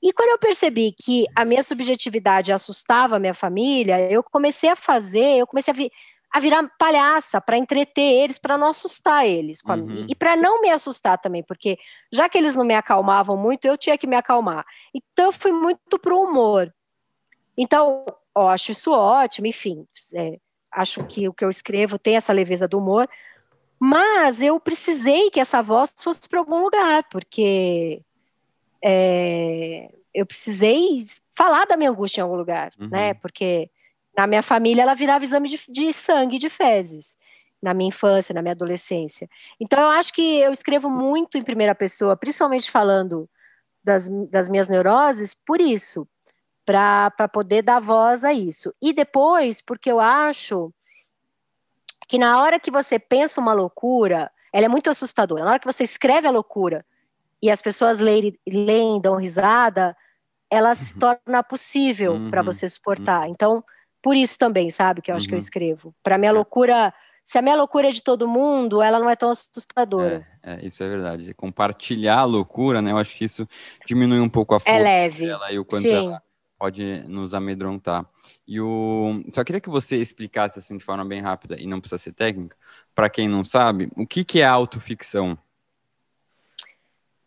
E quando eu percebi que a minha subjetividade assustava a minha família, eu comecei a fazer, eu comecei a, vi, a virar palhaça para entreter eles, para não assustar eles. Uhum. E para não me assustar também, porque já que eles não me acalmavam muito, eu tinha que me acalmar. Então eu fui muito pro humor. Então, acho isso ótimo, enfim. É, acho que o que eu escrevo tem essa leveza do humor. Mas eu precisei que essa voz fosse para algum lugar, porque é, eu precisei falar da minha angústia em algum lugar, uhum. né? Porque na minha família ela virava exame de, de sangue, de fezes, na minha infância, na minha adolescência. Então eu acho que eu escrevo muito em primeira pessoa, principalmente falando das, das minhas neuroses, por isso, para poder dar voz a isso. E depois, porque eu acho que na hora que você pensa uma loucura, ela é muito assustadora. Na hora que você escreve a loucura e as pessoas leem, leem dão risada, ela uhum. se torna possível uhum. para você suportar. Uhum. Então, por isso também, sabe, que eu acho que eu uhum. escrevo. Para minha é. loucura, se a minha loucura é de todo mundo, ela não é tão assustadora. É, é, isso é verdade. Compartilhar a loucura, né? Eu acho que isso diminui um pouco a é força é leve. dela e o quanto Sim. ela pode nos amedrontar. E o só queria que você explicasse assim de forma bem rápida e não precisa ser técnica, para quem não sabe, o que que é autoficção?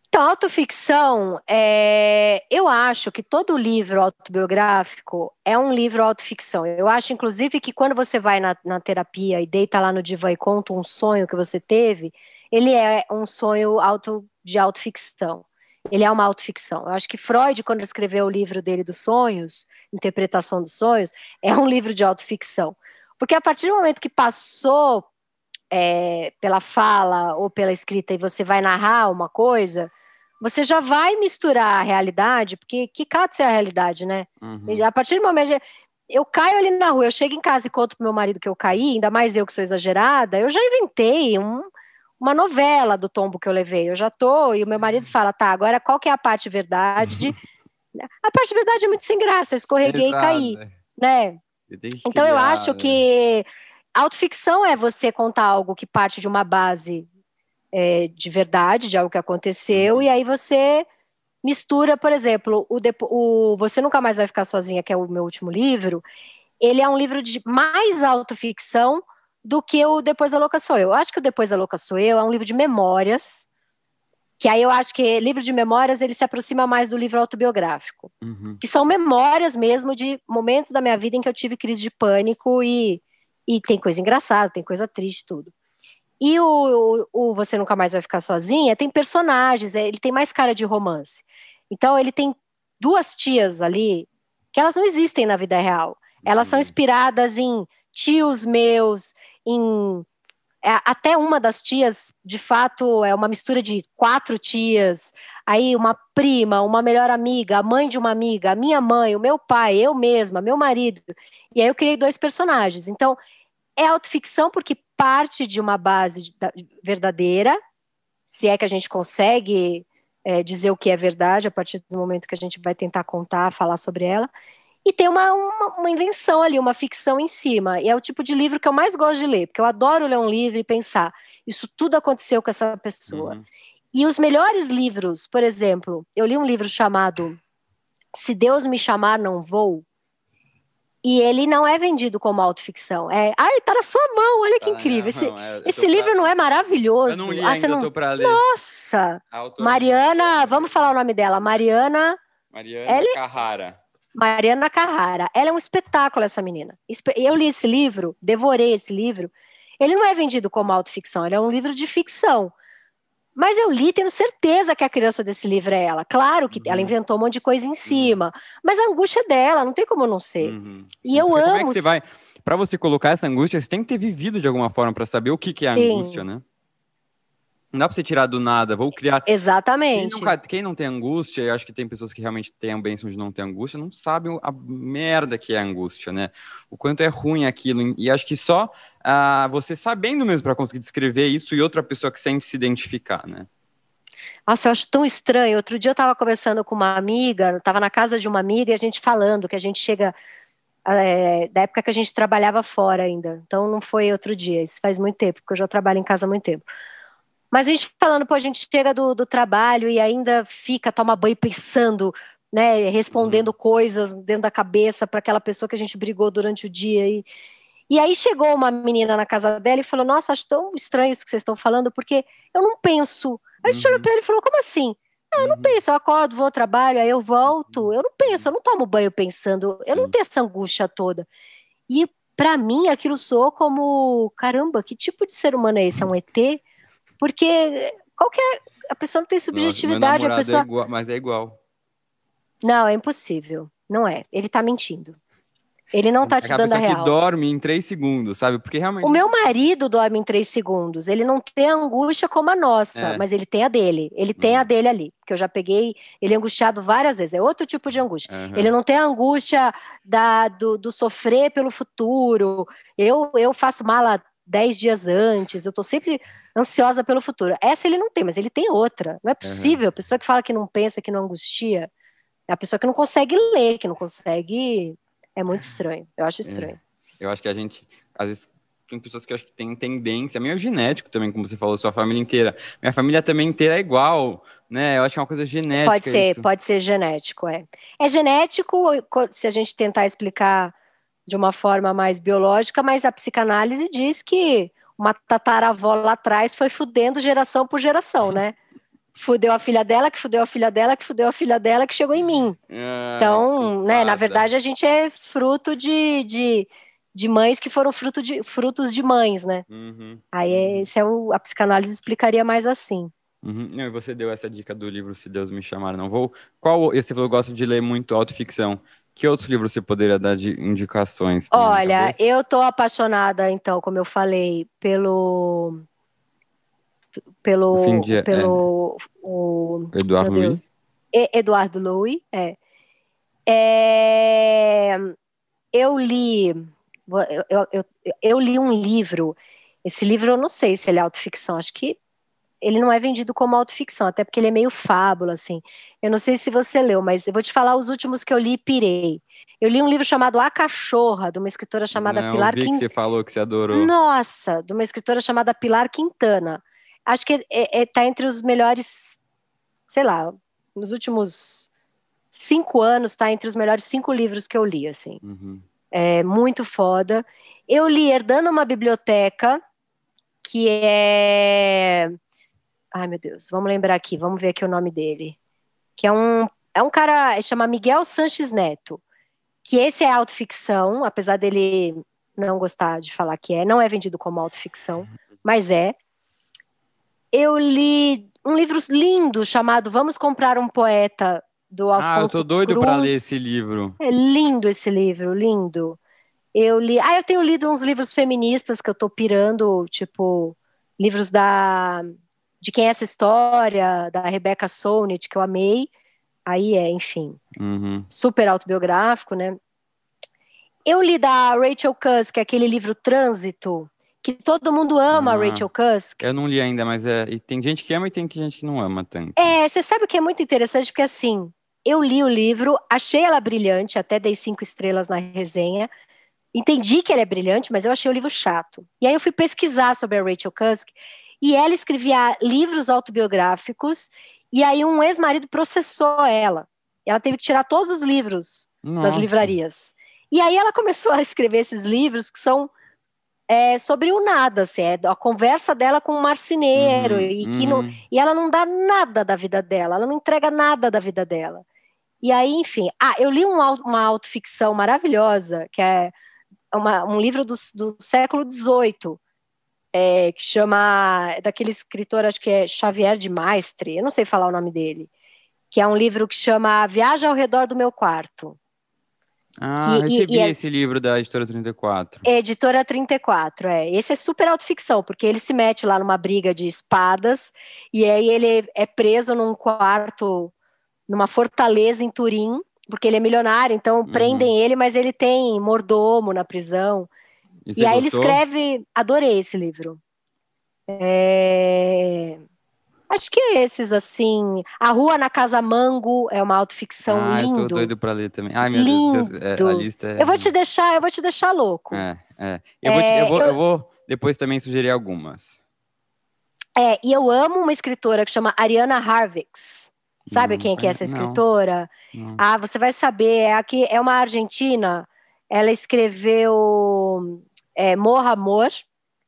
Então, autoficção, é, eu acho que todo livro autobiográfico é um livro autoficção. Eu acho, inclusive, que quando você vai na, na terapia e deita lá no divã e conta um sonho que você teve, ele é um sonho auto, de autoficção. Ele é uma autoficção. Eu acho que Freud, quando escreveu o livro dele dos sonhos, Interpretação dos Sonhos, é um livro de autoficção. Porque a partir do momento que passou é, pela fala ou pela escrita e você vai narrar uma coisa, você já vai misturar a realidade, porque que caso é a realidade, né? Uhum. A partir do momento. Eu caio ali na rua, eu chego em casa e conto pro meu marido que eu caí, ainda mais eu que sou exagerada, eu já inventei um, uma novela do tombo que eu levei. Eu já tô, e o meu marido fala, tá, agora qual que é a parte verdade? a parte verdade é muito sem graça, eu escorreguei Exato. e caí, né? Então criar, eu acho né? que autoficção é você contar algo que parte de uma base é, de verdade, de algo que aconteceu, uhum. e aí você mistura, por exemplo, o, o Você Nunca Mais Vai Ficar Sozinha, que é o meu último livro, ele é um livro de mais autoficção do que o Depois da Louca Sou Eu. Eu acho que o Depois da Louca Sou Eu é um livro de memórias, que aí eu acho que livro de memórias ele se aproxima mais do livro autobiográfico, uhum. que são memórias mesmo de momentos da minha vida em que eu tive crise de pânico e, e tem coisa engraçada, tem coisa triste, tudo. E o, o, o Você Nunca Mais Vai Ficar Sozinha tem personagens, é, ele tem mais cara de romance. Então ele tem duas tias ali que elas não existem na vida real. Elas são uhum. inspiradas em tios meus, em é, até uma das tias, de fato, é uma mistura de quatro tias, aí uma prima, uma melhor amiga, a mãe de uma amiga, a minha mãe, o meu pai, eu mesma, meu marido. E aí eu criei dois personagens. Então, é autoficção porque parte de uma base verdadeira, se é que a gente consegue é, dizer o que é verdade a partir do momento que a gente vai tentar contar, falar sobre ela, e tem uma, uma, uma, invenção ali, uma ficção em cima. E é o tipo de livro que eu mais gosto de ler, porque eu adoro ler um livro e pensar, isso tudo aconteceu com essa pessoa. Uhum. E os melhores livros, por exemplo, eu li um livro chamado Se Deus Me Chamar, Não Vou, e ele não é vendido como autoficção. É, ai, tá na sua mão, olha que tá incrível. Esse, é, esse livro pra... não é maravilhoso? Eu não li ah, ainda, não... eu tô pra ler. Nossa! Mariana, vamos falar o nome dela. Mariana... Mariana Ela... Carrara. Mariana Carrara. Ela é um espetáculo, essa menina. Eu li esse livro, devorei esse livro. Ele não é vendido como autoficção, ele é um livro de ficção. Mas eu li tendo certeza que a criança desse livro é ela. Claro que uhum. ela inventou um monte de coisa em uhum. cima, uhum. mas a angústia é dela, não tem como não ser. Uhum. E eu Porque amo. Como é que você vai? Para você colocar essa angústia, você tem que ter vivido de alguma forma para saber o que, que é a Sim. angústia, né? Não dá pra você tirar do nada, vou criar. Exatamente. Quem não, quem não tem angústia, eu acho que tem pessoas que realmente têm a bênção de não ter angústia, não sabem a merda que é a angústia, né? O quanto é ruim aquilo. E acho que só uh, você sabendo mesmo para conseguir descrever isso e outra pessoa que sente se identificar, né? Nossa, eu acho tão estranho. Outro dia eu estava conversando com uma amiga, estava na casa de uma amiga e a gente falando que a gente chega é, da época que a gente trabalhava fora ainda. Então não foi outro dia, isso faz muito tempo, porque eu já trabalho em casa há muito tempo. Mas a gente falando, pô, a gente chega do, do trabalho e ainda fica, toma banho pensando, né, respondendo uhum. coisas dentro da cabeça para aquela pessoa que a gente brigou durante o dia. E, e aí chegou uma menina na casa dela e falou: Nossa, acho tão estranho isso que vocês estão falando, porque eu não penso. Aí a gente uhum. olhou para ele e falou: Como assim? Ah, eu não uhum. penso, eu acordo, vou ao trabalho, aí eu volto. Eu não penso, eu não tomo banho pensando, eu não tenho essa angústia toda. E para mim aquilo soou como: caramba, que tipo de ser humano é esse? É um ET? Porque qualquer. A pessoa não tem subjetividade. Nossa, a pessoa... É igual, mas é igual. Não, é impossível. Não é. Ele está mentindo. Ele não tá te dando a real. que dorme em três segundos, sabe? Porque realmente. O meu marido dorme em três segundos. Ele não tem angústia como a nossa, é. mas ele tem a dele. Ele tem uhum. a dele ali. Porque eu já peguei ele é angustiado várias vezes. É outro tipo de angústia. Uhum. Ele não tem a angústia da, do, do, sofrer pelo futuro. Eu, eu faço mala dez dias antes. Eu tô sempre ansiosa pelo futuro. Essa ele não tem, mas ele tem outra. Não é possível. Uhum. A pessoa que fala que não pensa, que não angustia, é a pessoa que não consegue ler, que não consegue. É muito estranho. Eu acho é. estranho. É. Eu acho que a gente, às vezes, tem pessoas que eu acho que têm tendência, meio genético também, como você falou, sua família inteira. Minha família também inteira é igual, né? Eu acho que é uma coisa genética. Pode ser, isso. pode ser genético, é. É genético se a gente tentar explicar de uma forma mais biológica, mas a psicanálise diz que uma tataravó lá atrás foi fudendo geração por geração, né? Fudeu a filha dela, que fudeu a filha dela, que fudeu a filha dela, que chegou em mim. Ah, então, né, na verdade, a gente é fruto de, de, de mães que foram fruto de, frutos de mães, né? Uhum, Aí uhum. esse é o, a psicanálise explicaria mais assim. Uhum. E você deu essa dica do livro Se Deus Me Chamar Não Vou. Qual, você falou, eu gosto de ler muito autoficção. Que outros livros você poderia dar de indicações? Olha, eu tô apaixonada, então, como eu falei, pelo. Pelo. O fim de- é. pelo o, Eduardo Luiz? E- Eduardo Louis, é. É, Eu li. Eu, eu, eu, eu li um livro. Esse livro eu não sei se ele é autoficção, acho que ele não é vendido como autoficção, até porque ele é meio fábula, assim. Eu não sei se você leu, mas eu vou te falar os últimos que eu li e pirei. Eu li um livro chamado A Cachorra, de uma escritora chamada Não, Pilar que Quintana. você falou que você adorou. Nossa, de uma escritora chamada Pilar Quintana. Acho que está entre os melhores, sei lá, nos últimos cinco anos, está entre os melhores cinco livros que eu li, assim. Uhum. É muito foda. Eu li Herdando uma Biblioteca, que é. Ai, meu Deus, vamos lembrar aqui, vamos ver aqui o nome dele. Que é um, é um cara, chama Miguel Sanches Neto. Que esse é autoficção, apesar dele não gostar de falar que é, não é vendido como autoficção, mas é. Eu li um livro lindo chamado Vamos Comprar um Poeta, do Alfonso Ah, eu tô doido pra ler esse livro. É lindo esse livro, lindo. Eu li. Ah, eu tenho lido uns livros feministas que eu tô pirando, tipo, livros da. De quem é essa história, da Rebecca Solnit, que eu amei. Aí é, enfim, Uhum. super autobiográfico, né? Eu li da Rachel Cusk, que aquele livro Trânsito, que todo mundo ama a Ah. Rachel Cusk. Eu não li ainda, mas é. E tem gente que ama e tem gente que não ama tanto. É, você sabe o que é muito interessante, porque assim, eu li o livro, achei ela brilhante, até dei cinco estrelas na resenha. Entendi que ela é brilhante, mas eu achei o livro chato. E aí eu fui pesquisar sobre a Rachel Cusk, e ela escrevia livros autobiográficos, e aí um ex-marido processou ela. Ela teve que tirar todos os livros das Nossa. livrarias. E aí ela começou a escrever esses livros que são é, sobre o nada, assim, é a conversa dela com um marceneiro, Uhum, e que não, uhum. e ela não dá nada da vida dela, ela não entrega nada da vida dela. E aí, enfim. Ah, eu li um, uma autoficção maravilhosa, que é uma- um livro do, do século XVIII, é, que chama. é daquele escritor, acho que é Xavier de Maistre, eu não sei falar o nome dele, que é um livro que chama Viagem ao Redor do Meu Quarto. Ah, que- e- recebi e é- esse livro da editora 34. Editora 34, é. Esse é super autoficção, porque ele se mete lá numa briga de espadas, e aí ele é preso num quarto, numa fortaleza em Turim, porque ele é milionário, então prendem ele, mas ele tem mordomo na prisão. E, E, aí gostou? ele escreve. Adorei esse livro. É, Acho que esses, assim. A Rua na Casa Mango é uma autoficção ah, lindo. eu tô doido pra ler também. Ai, meu Deus, vocês- é, a Lindo. lista é... Eu vou te deixar, eu vou te deixar louco. É, é. Eu, vou te- É, eu, vou, eu- eu vou depois também sugerir algumas. É, e eu amo uma escritora que chama Ariana Harvix. Sabe Não quem que é essa conheço, não. escritora? Não. Ah, você vai saber. É, aqui, é uma argentina. Ela escreveu é, Morra Amor.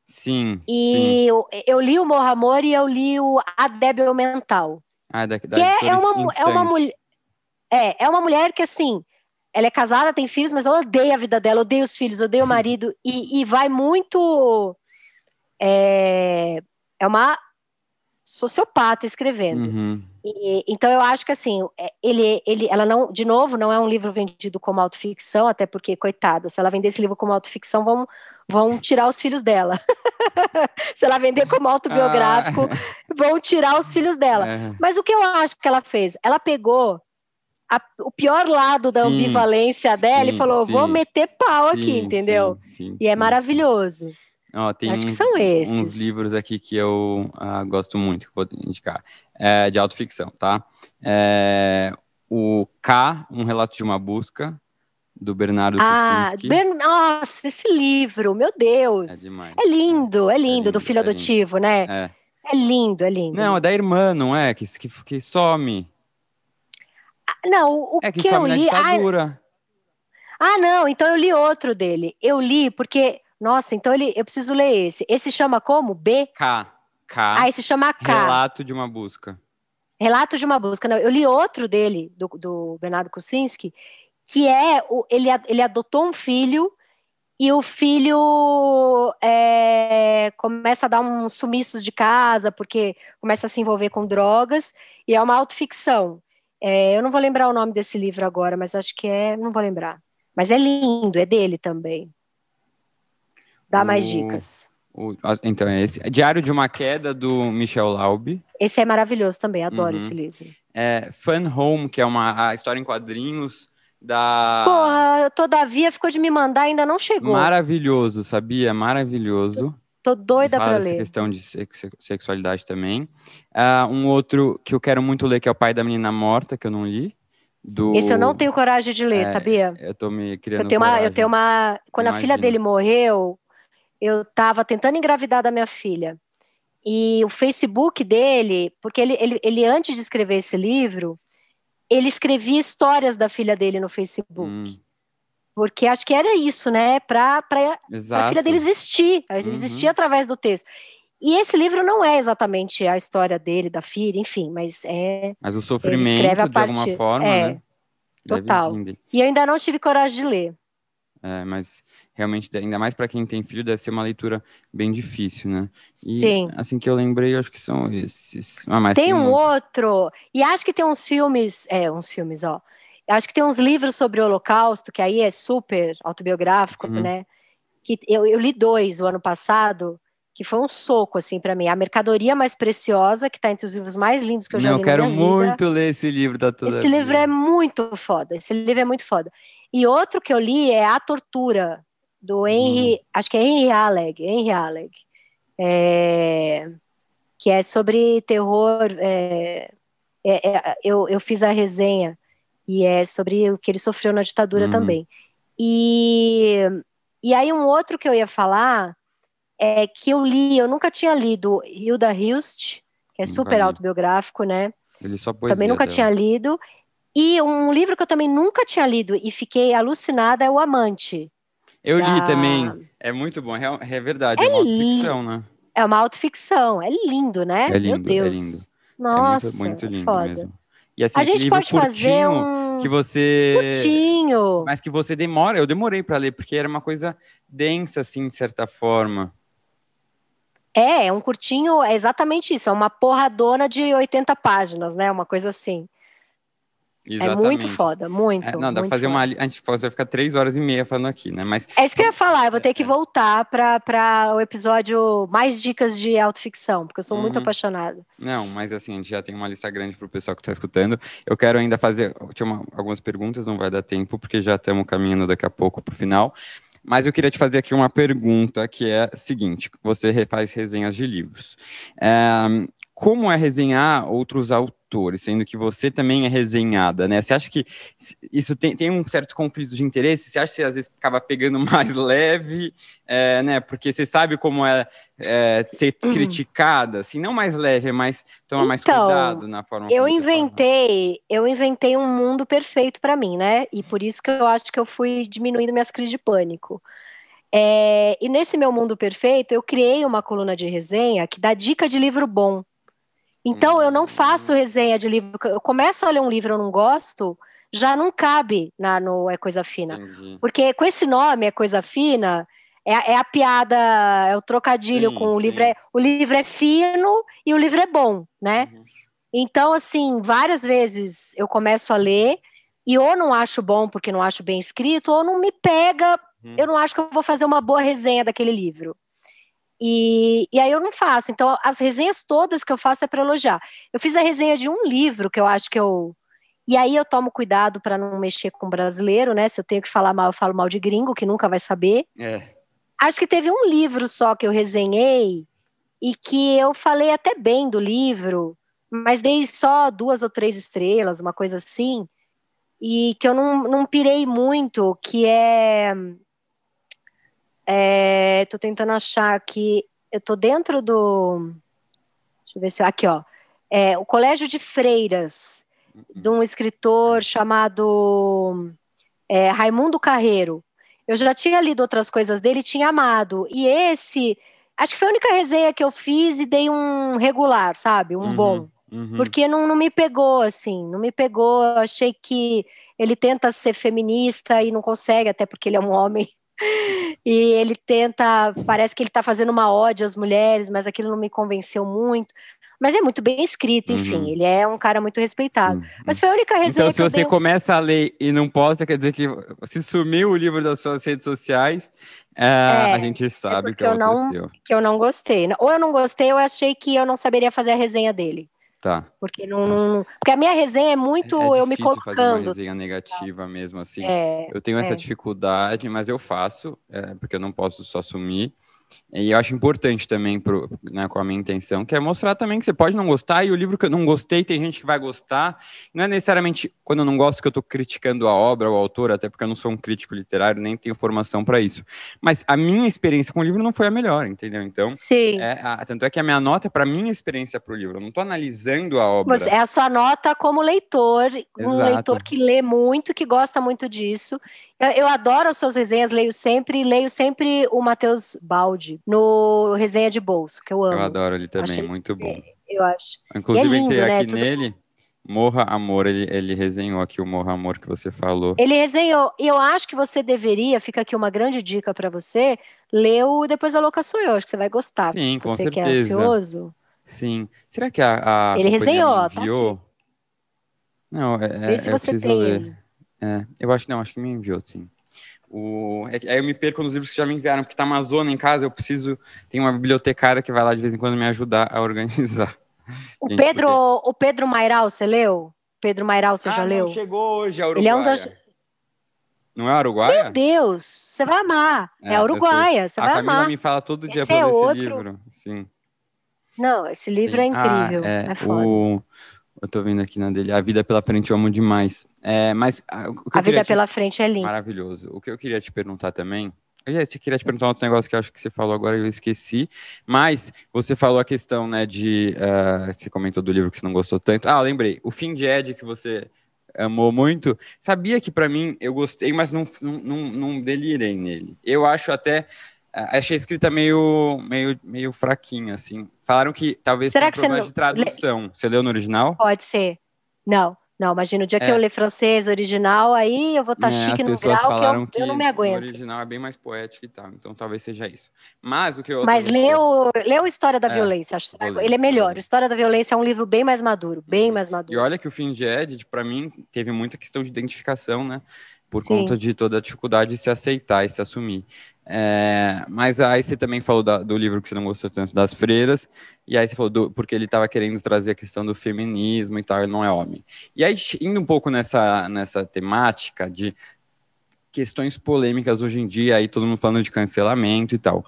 Sim, sim. E eu, eu li o Morra Amor e eu li o A Débil Mental. Ah, da, da Que é, é uma, é uma mulher. É, é uma mulher que, assim, ela é casada, tem filhos, mas ela odeia a vida dela, odeia os filhos, odeia o marido, e, e vai muito. É, é uma sociopata escrevendo. Uhum. E- então eu acho que assim, é, ele, ele, ela não, de novo, não é um livro vendido como autoficção, até porque, coitada, se ela vender esse livro como autoficção, vão, vão tirar os filhos dela. se ela vender como autobiográfico, vão tirar os filhos dela. É. Mas o que eu acho que ela fez? Ela pegou a- o pior lado da Sim, ambivalência dela e sim, falou: vou sim. meter pau aqui, entendeu? E é maravilhoso. Ó, tem Acho que são esses. uns livros aqui que eu ah, gosto muito, que vou indicar, é, de autoficção, tá? É, o K, Um Relato de uma Busca, do Bernardo Ah. Bern- nossa, esse livro, meu Deus. É demais. É lindo, é lindo, lindo, do filho é lindo. adotivo, né? É. É lindo, é lindo. Não, é da irmã, não é? Que, que, que some. Não, o É que, que eu li. Ah, ah, não, então eu li outro dele. Eu li porque. Nossa, então ele, eu preciso ler esse. Esse chama como? B? K. K. Ah, esse chama K. Relato de uma busca. Relato de uma busca. Não, eu li outro dele, do, do Bernardo Kucinski, que é. O, ele, ele adotou um filho e o filho é, começa a dar uns sumiços de casa, porque começa a se envolver com drogas, e é uma autoficção. É, eu não vou lembrar o nome desse livro agora, mas acho que é. Não vou lembrar. Mas é lindo, é dele também. Dá o, mais dicas. O, então, é esse. Diário de uma Queda, do Michel Laub. Esse é maravilhoso também, adoro uhum. esse livro. É Fun Home, que é uma a história em quadrinhos da. Porra, todavia ficou de me mandar, ainda não chegou. Maravilhoso, sabia? Maravilhoso. Tô doida para ler. questão de sexualidade também. Uh, um outro que eu quero muito ler, que é O Pai da Menina Morta, que eu não li. Do... Esse eu não tenho coragem de ler, é, sabia? Eu tô me criando eu tenho uma, Eu tenho uma... Quando Imagina. a filha dele morreu, eu tava tentando engravidar da minha filha. E o Facebook dele, porque ele, ele, ele antes de escrever esse livro, ele escrevia histórias da filha dele no Facebook. Hum. Porque acho que era isso, né? Para a filha dele existir, uhum. existir através do texto. E esse livro não é exatamente a história dele, da filha, enfim, mas é. Mas o sofrimento, de parte, alguma forma, é, né? Total. E eu ainda não tive coragem de ler. É, mas realmente, ainda mais para quem tem filho, deve ser uma leitura bem difícil, né? E, Sim. Assim que eu lembrei, acho que são esses. Ah, tem, tem um outro, e acho que tem uns filmes, é, uns filmes, ó. Acho que tem uns livros sobre o Holocausto, que aí é super autobiográfico, uhum. né? Que eu, eu, li dois o ano passado, que foi um soco, assim, para mim. A Mercadoria Mais Preciosa, que está entre os livros mais lindos que eu já Não, li. Eu quero muito ler esse livro da toda Esse livro é muito foda. Esse livro é muito foda. E outro que eu li é A Tortura, do Henry, uhum. acho que é Henry Alleg, Henry Alleg. É, que é sobre terror. É, é, é eu, eu fiz a resenha e é sobre o que ele sofreu na ditadura uhum. também. E, e aí um outro que eu ia falar é que eu li, eu nunca tinha lido Hilda Hilst, que é super autobiográfico, né? Ele só poesia também nunca dela. tinha lido. E um livro que eu também nunca tinha lido e fiquei alucinada é O Amante. Eu da... li também. É muito bom, é, é verdade, é, é uma autoficção, né? É uma autoficção, é lindo, né? É lindo, Meu é Deus. É lindo. Nossa, é muito, muito lindo foda. mesmo. E assim, a gente pode curtinho, fazer um que você curtinho, mas que você demora. Eu demorei para ler porque era uma coisa densa, assim, de certa forma. É, é um curtinho, é exatamente isso. É uma porradona de 80 páginas, né? Uma coisa assim. Exatamente. É muito foda, muito. É, não, dá pra fazer foda. uma. A gente pode ficar três horas e meia falando aqui, né? Mas. É isso que eu ia falar, eu vou ter que voltar para o episódio mais dicas de autoficção, porque eu sou uhum. muito apaixonada. Não, mas assim, a gente já tem uma lista grande para o pessoal que está escutando. Eu quero ainda fazer. Tinha uma, algumas perguntas, não vai dar tempo, porque já estamos caminhando daqui a pouco para o final. Mas eu queria te fazer aqui uma pergunta que é a seguinte: você faz resenhas de livros. É, como é resenhar outros autores, sendo que você também é resenhada, né? Você acha que isso tem, tem um certo conflito de interesse? Você acha que você às vezes acaba pegando mais leve, é, né? Porque você sabe como é, é ser uhum. criticada, assim, não mais leve, mas tomar então, mais cuidado na forma. Eu inventei, eu inventei um mundo perfeito para mim, né? E por isso que eu acho que eu fui diminuindo minhas crises de pânico. É, e nesse meu mundo perfeito, eu criei uma coluna de resenha que dá dica de livro bom. Então, eu não faço resenha de livro. Eu começo a ler um livro e eu não gosto, já não cabe na, no É Coisa Fina. Entendi. Porque com esse nome, É Coisa Fina, é, é a piada, é o trocadilho sim, com o sim. livro. É, o livro é fino e o livro é bom, né? Uhum. Então, assim, várias vezes eu começo a ler e ou não acho bom porque não acho bem escrito, ou não me pega, uhum. eu não acho que eu vou fazer uma boa resenha daquele livro. E, e aí eu não faço. Então, as resenhas todas que eu faço é para elogiar. Eu fiz a resenha de um livro que eu acho que eu. E aí eu tomo cuidado para não mexer com brasileiro, né? Se eu tenho que falar mal, eu falo mal de gringo, que nunca vai saber. É. Acho que teve um livro só que eu resenhei e que eu falei até bem do livro, mas dei só duas ou três estrelas, uma coisa assim, e que eu não, não pirei muito, que é é, tô tentando achar aqui. Eu tô dentro do. Deixa eu ver se. Aqui, ó. É, o Colégio de Freiras, de um escritor chamado é, Raimundo Carreiro. Eu já tinha lido outras coisas dele e tinha amado. E esse, acho que foi a única resenha que eu fiz e dei um regular, sabe? Um uhum, bom. Uhum. Porque não, não me pegou, assim, não me pegou. Eu achei que ele tenta ser feminista e não consegue, até porque ele é um homem e ele tenta, parece que ele está fazendo uma ódio às mulheres, mas aquilo não me convenceu muito. Mas é muito bem escrito, enfim, uhum. ele é um cara muito respeitado. Sim. Mas foi a única resenha Então, se você começa a ler e não posta, quer dizer que se sumiu o livro das suas redes sociais, é, é, a gente sabe é que aconteceu. Não, que eu não gostei. Ou eu não gostei, ou eu achei que eu não saberia fazer a resenha dele. Tá. Porque não, não, porque a minha resenha é muito é, é eu me colocando. Fazer uma resenha negativa mesmo assim. É, eu tenho essa é. dificuldade, mas eu faço, é, porque eu não posso só sumir. E eu acho importante também, pro, né, com a minha intenção, que é mostrar também que você pode não gostar, e o livro que eu não gostei, tem gente que vai gostar. Não é necessariamente quando eu não gosto que eu estou criticando a obra, o autor, até porque eu não sou um crítico literário, nem tenho formação para isso. Mas a minha experiência com o livro não foi a melhor, entendeu? Então, Sim. É, a, tanto é que a minha nota é para minha experiência para o livro. Eu não estou analisando a obra. Mas é a sua nota como leitor, um Exato. leitor que lê muito, que gosta muito disso. Eu, eu adoro as suas resenhas, leio sempre, leio sempre o Matheus Baldi no Resenha de Bolso, que eu amo. Eu adoro ele também, Achei, muito bom. É, eu acho. Inclusive, é lindo, entrei né? aqui Tudo nele. Morra Amor, ele, ele resenhou aqui o Morra Amor que você falou. Ele resenhou, e eu acho que você deveria, fica aqui uma grande dica para você, ler o Depois da Louca Sou Eu, acho que você vai gostar. Sim, com você certeza. que é ansioso. Sim. Será que a, a Ele resenhou, tá enviou? Tá Não, é, é, se você tem. ler. É, eu acho não, acho que me enviou, sim. O, é, aí eu me perco nos livros que já me enviaram, porque tá uma zona em casa, eu preciso. Tem uma bibliotecária que vai lá de vez em quando me ajudar a organizar. O Gente, Pedro, porque... o Pedro Mairal, você leu? Pedro Mairal, você ah, já leu? chegou hoje, a Uruguaia. Ele é um dos... Não é a Uruguaia? Meu Deus, você vai amar. É, é a Uruguaia, você vai amar. A Camila me fala todo dia esse é esse outro... livro. Sim. Não, esse livro Sim. é incrível. Ah, é, é foda. O... Eu tô vendo aqui na dele. A Vida pela Frente eu amo demais. É, mas a, a Vida te... pela Frente é linda. Maravilhoso. O que eu queria te perguntar também. Eu queria te perguntar outro negócio que eu acho que você falou agora e eu esqueci. Mas você falou a questão, né, de. Uh, você comentou do livro que você não gostou tanto. Ah, lembrei. O fim de Ed que você amou muito. Sabia que para mim eu gostei, mas não, não, não delirei nele. Eu acho até Achei a escrita meio, meio, meio fraquinha, assim. Falaram que talvez Será que problema não... de tradução. Você leu no original? Pode ser. Não, não. Imagina, o dia é. que eu ler francês original, aí eu vou estar tá é, chique no grau que eu, eu, não me aguento. O original é bem mais poético e tal, então talvez seja isso. Mas o que eu... Mas leu, leu História da é, Violência, acho ele é melhor. História da Violência é um livro bem mais maduro, bem uhum. mais maduro. E olha que o fim de Ed, para mim, teve muita questão de identificação, né? Por Sim. conta de toda a dificuldade de se aceitar e se assumir. É, mas aí você também falou da, do livro que você não gostou tanto das freiras, e aí você falou do, porque ele estava querendo trazer a questão do feminismo e tal, ele não é homem. E aí, indo um pouco nessa, nessa temática de questões polêmicas hoje em dia, aí todo mundo falando de cancelamento e tal.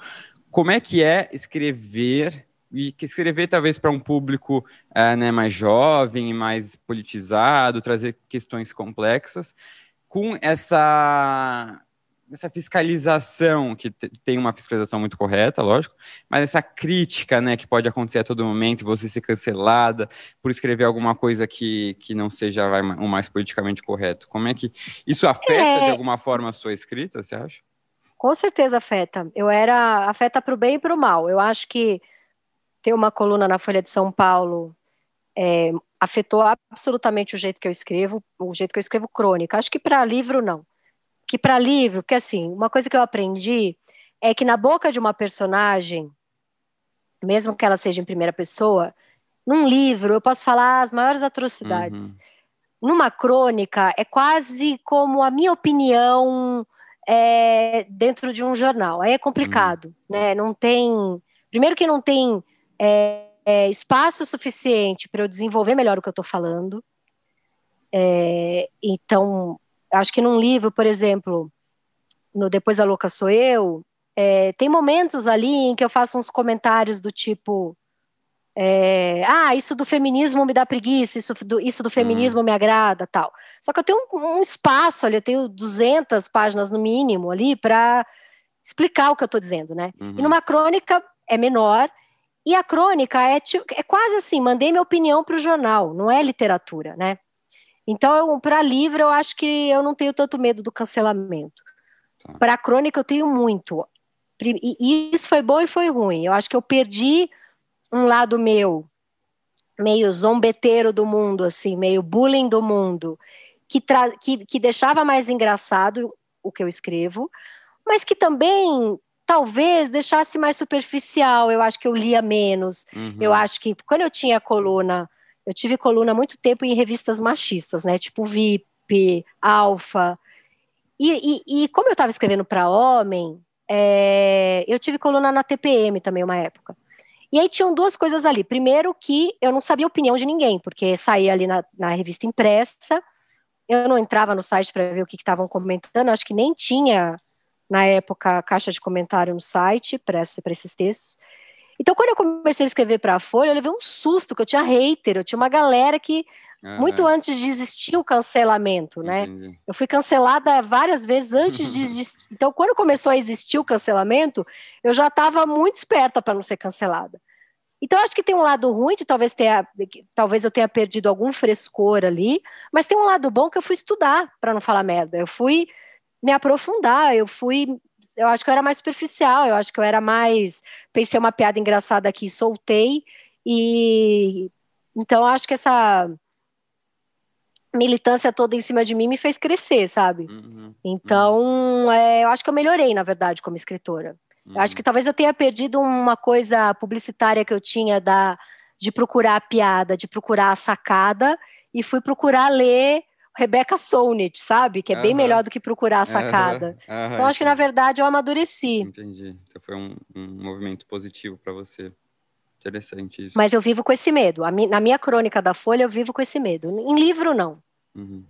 Como é que é escrever, e escrever talvez para um público é, né, mais jovem, mais politizado, trazer questões complexas, com essa essa fiscalização, que tem uma fiscalização muito correta, lógico, mas essa crítica, né, que pode acontecer a todo momento, você ser cancelada por escrever alguma coisa que, que não seja o mais politicamente correto. Como é que isso afeta é... de alguma forma a sua escrita, você acha? Com certeza afeta. Eu era afeta para o bem e para o mal. Eu acho que ter uma coluna na Folha de São Paulo é, afetou absolutamente o jeito que eu escrevo, o jeito que eu escrevo crônica. Acho que para livro não que para livro, porque assim, uma coisa que eu aprendi é que na boca de uma personagem, mesmo que ela seja em primeira pessoa, num livro eu posso falar as maiores atrocidades. Uhum. Numa crônica é quase como a minha opinião é, dentro de um jornal. Aí é complicado, uhum. né? Não tem, primeiro que não tem é, é, espaço suficiente para eu desenvolver melhor o que eu estou falando. É, então acho que num livro, por exemplo, no Depois a Louca Sou Eu, é, tem momentos ali em que eu faço uns comentários do tipo. É, ah, isso do feminismo me dá preguiça, isso do, isso do feminismo uhum. me agrada, tal. Só que eu tenho um, um, espaço ali, eu tenho 200 páginas no mínimo ali para explicar o que eu estou dizendo, né? Uhum. E numa crônica é menor, e a crônica é, é quase assim, mandei minha opinião para o jornal, não é literatura, né? Então, para livro, eu acho que eu não tenho tanto medo do cancelamento. Tá. Para crônica, eu tenho muito. E isso foi bom e foi ruim. Eu acho que eu perdi um lado meu, meio zombeteiro do mundo, assim, meio bullying do mundo, que, que, que deixava mais engraçado o que eu escrevo, mas que também talvez deixasse mais superficial. Eu acho que eu lia menos. Uhum. Eu acho que quando eu tinha coluna, eu tive coluna há muito tempo em revistas machistas, né? Tipo VIP, Alfa. E, e, e como eu estava escrevendo para homem, é, eu tive coluna na TPM também uma época. E aí tinham duas coisas ali. Primeiro que eu não sabia a opinião de ninguém, porque saía ali na, na revista impressa, eu não entrava no site para ver o que estavam comentando, acho que nem tinha na época caixa de comentário no site para esses textos. Então, quando eu comecei a escrever para a Folha, eu levei um susto, que eu tinha hater, eu tinha uma galera que, uhum. muito antes de existir o cancelamento, né? Entendi. Eu fui cancelada várias vezes antes de existir. Então, quando começou a existir o cancelamento, eu já estava muito esperta para não ser cancelada. Então, acho que tem um lado ruim de talvez, ter, talvez eu tenha perdido algum frescor ali, mas tem um lado bom que eu fui estudar para não falar merda. Eu fui me aprofundar, eu fui. Eu acho que eu era mais superficial, eu acho que eu era mais. Pensei uma piada engraçada aqui, soltei, e. Então, acho que essa militância toda em cima de mim me fez crescer, sabe? Uhum, então, uhum. É, eu acho que eu melhorei, na verdade, como escritora. Uhum. Eu acho uhum. que talvez eu tenha perdido uma coisa publicitária que eu tinha da, de procurar a piada, de procurar a sacada, e fui procurar ler Rebecca Solnit, sabe? Que é bem melhor do que procurar a sacada. então, acho que, na verdade, eu amadureci. Entendi. Então, foi um, um movimento positivo para você. Interessante isso. Mas eu vivo com esse medo. Mi na minha crônica da Folha, eu vivo com esse medo. Em livro, não. Uhum.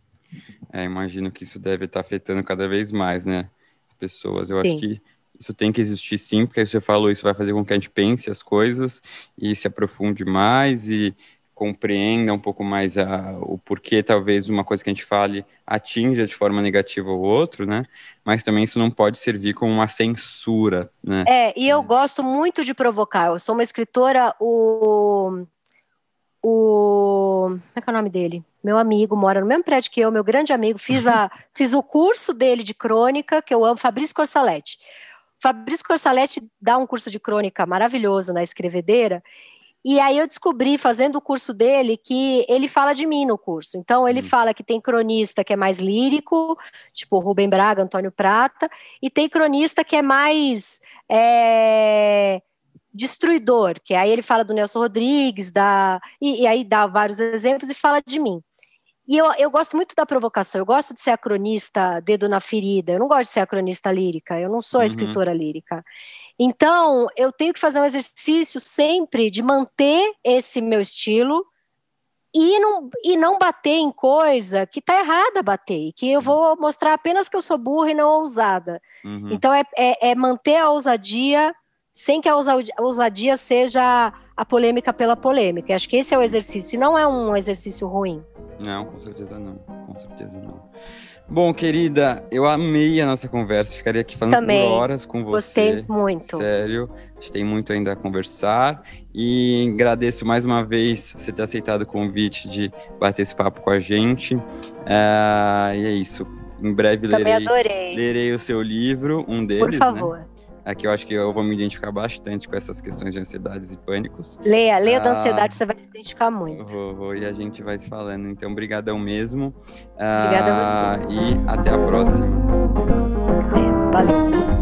É, imagino que isso deve estar tá afetando cada vez mais, né? As pessoas. Eu Sim. acho que isso tem que existir sim, porque você falou, isso vai fazer com que a gente pense as coisas e se aprofunde mais e compreenda um pouco mais a, o porquê talvez uma coisa que a gente fale atinja de forma negativa o outro, né? Mas também isso não pode servir como uma censura, né? É, e eu é. gosto muito de provocar. Eu sou uma escritora, o o como é que é o nome dele? Meu amigo mora no mesmo prédio que eu, meu grande amigo. Fiz a fiz o curso dele de crônica que eu amo, Fabrício Corsaletti. Fabrício Corsaletti dá um curso de crônica maravilhoso na escrevedeira e aí eu descobri, fazendo o curso dele, que ele fala de mim no curso. Então, ele hum. fala que tem cronista que é mais lírico, tipo Rubem Braga, Antônio Prata, e tem cronista que é mais é, destruidor, que aí ele fala do Nelson Rodrigues, da, e, e, aí dá vários exemplos e fala de mim. E eu, eu gosto muito da provocação, eu gosto de ser a cronista dedo na ferida, eu não gosto de ser a cronista lírica, eu não sou a uhum. escritora lírica. Então, eu tenho que fazer um exercício sempre de manter esse meu estilo e não, e não bater em coisa que tá errada bater, que eu vou mostrar apenas que eu sou burra e não ousada. Uhum. Então, é, é, é, manter a ousadia sem que a ousadia seja a polêmica pela polêmica. Eu acho que esse é o exercício, e não é um exercício ruim. Não, com certeza não. Com certeza não. Bom, querida, eu amei a nossa conversa. Ficaria aqui falando Também. por horas com você. Gostei muito. Sério. A gente tem muito ainda a conversar. E agradeço mais uma vez você ter aceitado o convite de bater esse papo com a gente. Uh, e é isso. Em breve lerei, lerei o seu livro, um deles. Por favor. Né? Aqui eu acho que eu vou me identificar bastante com essas questões de ansiedades e pânicos. Leia, leia ah, da ansiedade, você vai se identificar muito. Vou, vou, e a gente vai se falando. Então, brigadão mesmo. Obrigada ah, a você. E até a próxima. É, valeu.